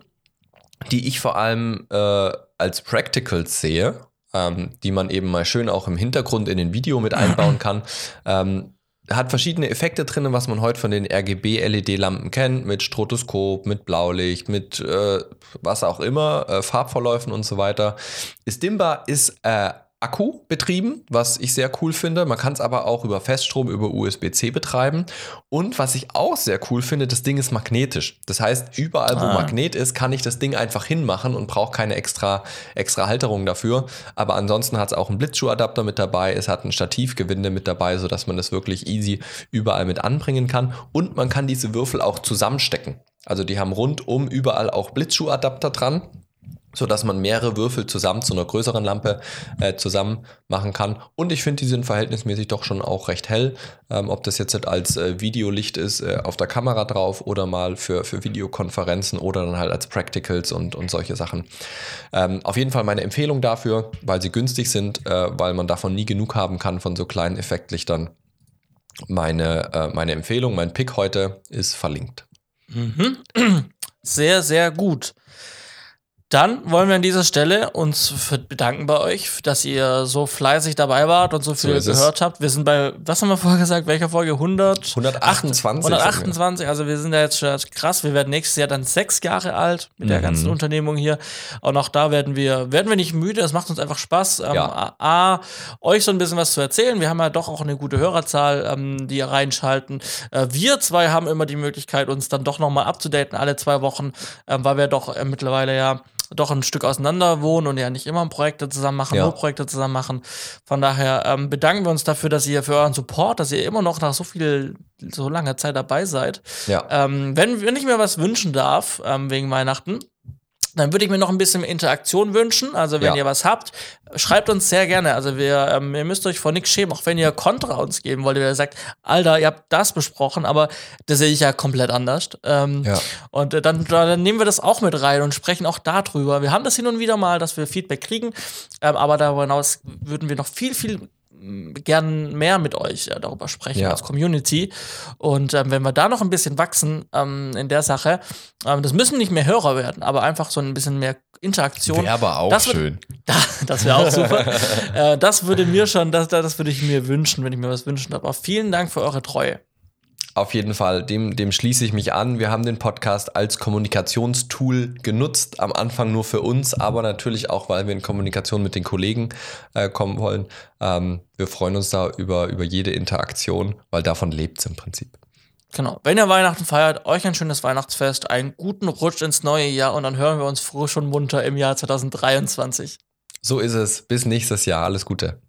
die ich vor allem äh, als Practicals sehe ähm, die man eben mal schön auch im Hintergrund in den Video mit einbauen kann. Ähm, hat verschiedene Effekte drin, was man heute von den RGB-LED-Lampen kennt, mit Strotoskop, mit Blaulicht, mit äh, was auch immer, äh, Farbverläufen und so weiter. Ist dimmbar, ist äh, Akku betrieben, was ich sehr cool finde. Man kann es aber auch über Feststrom, über USB-C betreiben. Und was ich auch sehr cool finde, das Ding ist magnetisch. Das heißt, überall, wo ah. Magnet ist, kann ich das Ding einfach hinmachen und brauche keine extra, extra Halterung dafür. Aber ansonsten hat es auch einen Blitzschuhadapter mit dabei. Es hat ein Stativgewinde mit dabei, sodass man das wirklich easy überall mit anbringen kann. Und man kann diese Würfel auch zusammenstecken. Also die haben rundum überall auch Blitzschuhadapter dran so dass man mehrere Würfel zusammen zu einer größeren Lampe äh, zusammen machen kann. Und ich finde, die sind verhältnismäßig doch schon auch recht hell. Ähm, ob das jetzt halt als äh, Videolicht ist, äh, auf der Kamera drauf oder mal für, für Videokonferenzen oder dann halt als Practicals und, und solche Sachen. Ähm, auf jeden Fall meine Empfehlung dafür, weil sie günstig sind, äh, weil man davon nie genug haben kann von so kleinen Effektlichtern. Meine, äh, meine Empfehlung, mein Pick heute ist verlinkt. Mhm. Sehr, sehr gut. Dann wollen wir an dieser Stelle uns bedanken bei euch, dass ihr so fleißig dabei wart und so viel so gehört habt. Wir sind bei, was haben wir vorher gesagt? Welcher Folge? 100? 128. 128, also wir sind da jetzt schon krass. Wir werden nächstes Jahr dann sechs Jahre alt mit mhm. der ganzen Unternehmung hier. Und auch da werden wir, werden wir nicht müde. Es macht uns einfach Spaß, ähm, ja. A, euch so ein bisschen was zu erzählen. Wir haben ja doch auch eine gute Hörerzahl, ähm, die ihr reinschalten. Äh, wir zwei haben immer die Möglichkeit, uns dann doch nochmal abzudaten, alle zwei Wochen, äh, weil wir doch äh, mittlerweile ja doch ein Stück auseinander wohnen und ja nicht immer Projekte zusammen machen, ja. nur Projekte zusammen machen. Von daher ähm, bedanken wir uns dafür, dass ihr für euren Support, dass ihr immer noch nach so viel, so langer Zeit dabei seid. Ja. Ähm, wenn, wenn ich mir was wünschen darf, ähm, wegen Weihnachten, dann würde ich mir noch ein bisschen Interaktion wünschen. Also wenn ja. ihr was habt, schreibt uns sehr gerne. Also wir, ähm, ihr müsst euch vor nichts schämen, auch wenn ihr Kontra uns geben wollt, ihr sagt, Alter, ihr habt das besprochen, aber das sehe ich ja komplett anders. Ähm, ja. Und äh, dann, dann, nehmen wir das auch mit rein und sprechen auch darüber. Wir haben das hin und wieder mal, dass wir Feedback kriegen, ähm, aber darüber hinaus würden wir noch viel, viel gern mehr mit euch äh, darüber sprechen ja. als Community. Und ähm, wenn wir da noch ein bisschen wachsen ähm, in der Sache, ähm, das müssen nicht mehr Hörer werden, aber einfach so ein bisschen mehr Interaktion. Wäre aber auch das schön. Da, das wäre auch super. äh, das würde mir schon, das, das würde ich mir wünschen, wenn ich mir was wünschen darf. Aber vielen Dank für eure Treue. Auf jeden Fall, dem, dem schließe ich mich an. Wir haben den Podcast als Kommunikationstool genutzt, am Anfang nur für uns, aber natürlich auch, weil wir in Kommunikation mit den Kollegen äh, kommen wollen. Ähm, wir freuen uns da über, über jede Interaktion, weil davon lebt es im Prinzip. Genau. Wenn ihr Weihnachten feiert, euch ein schönes Weihnachtsfest, einen guten Rutsch ins neue Jahr und dann hören wir uns frisch und munter im Jahr 2023. So ist es. Bis nächstes Jahr. Alles Gute.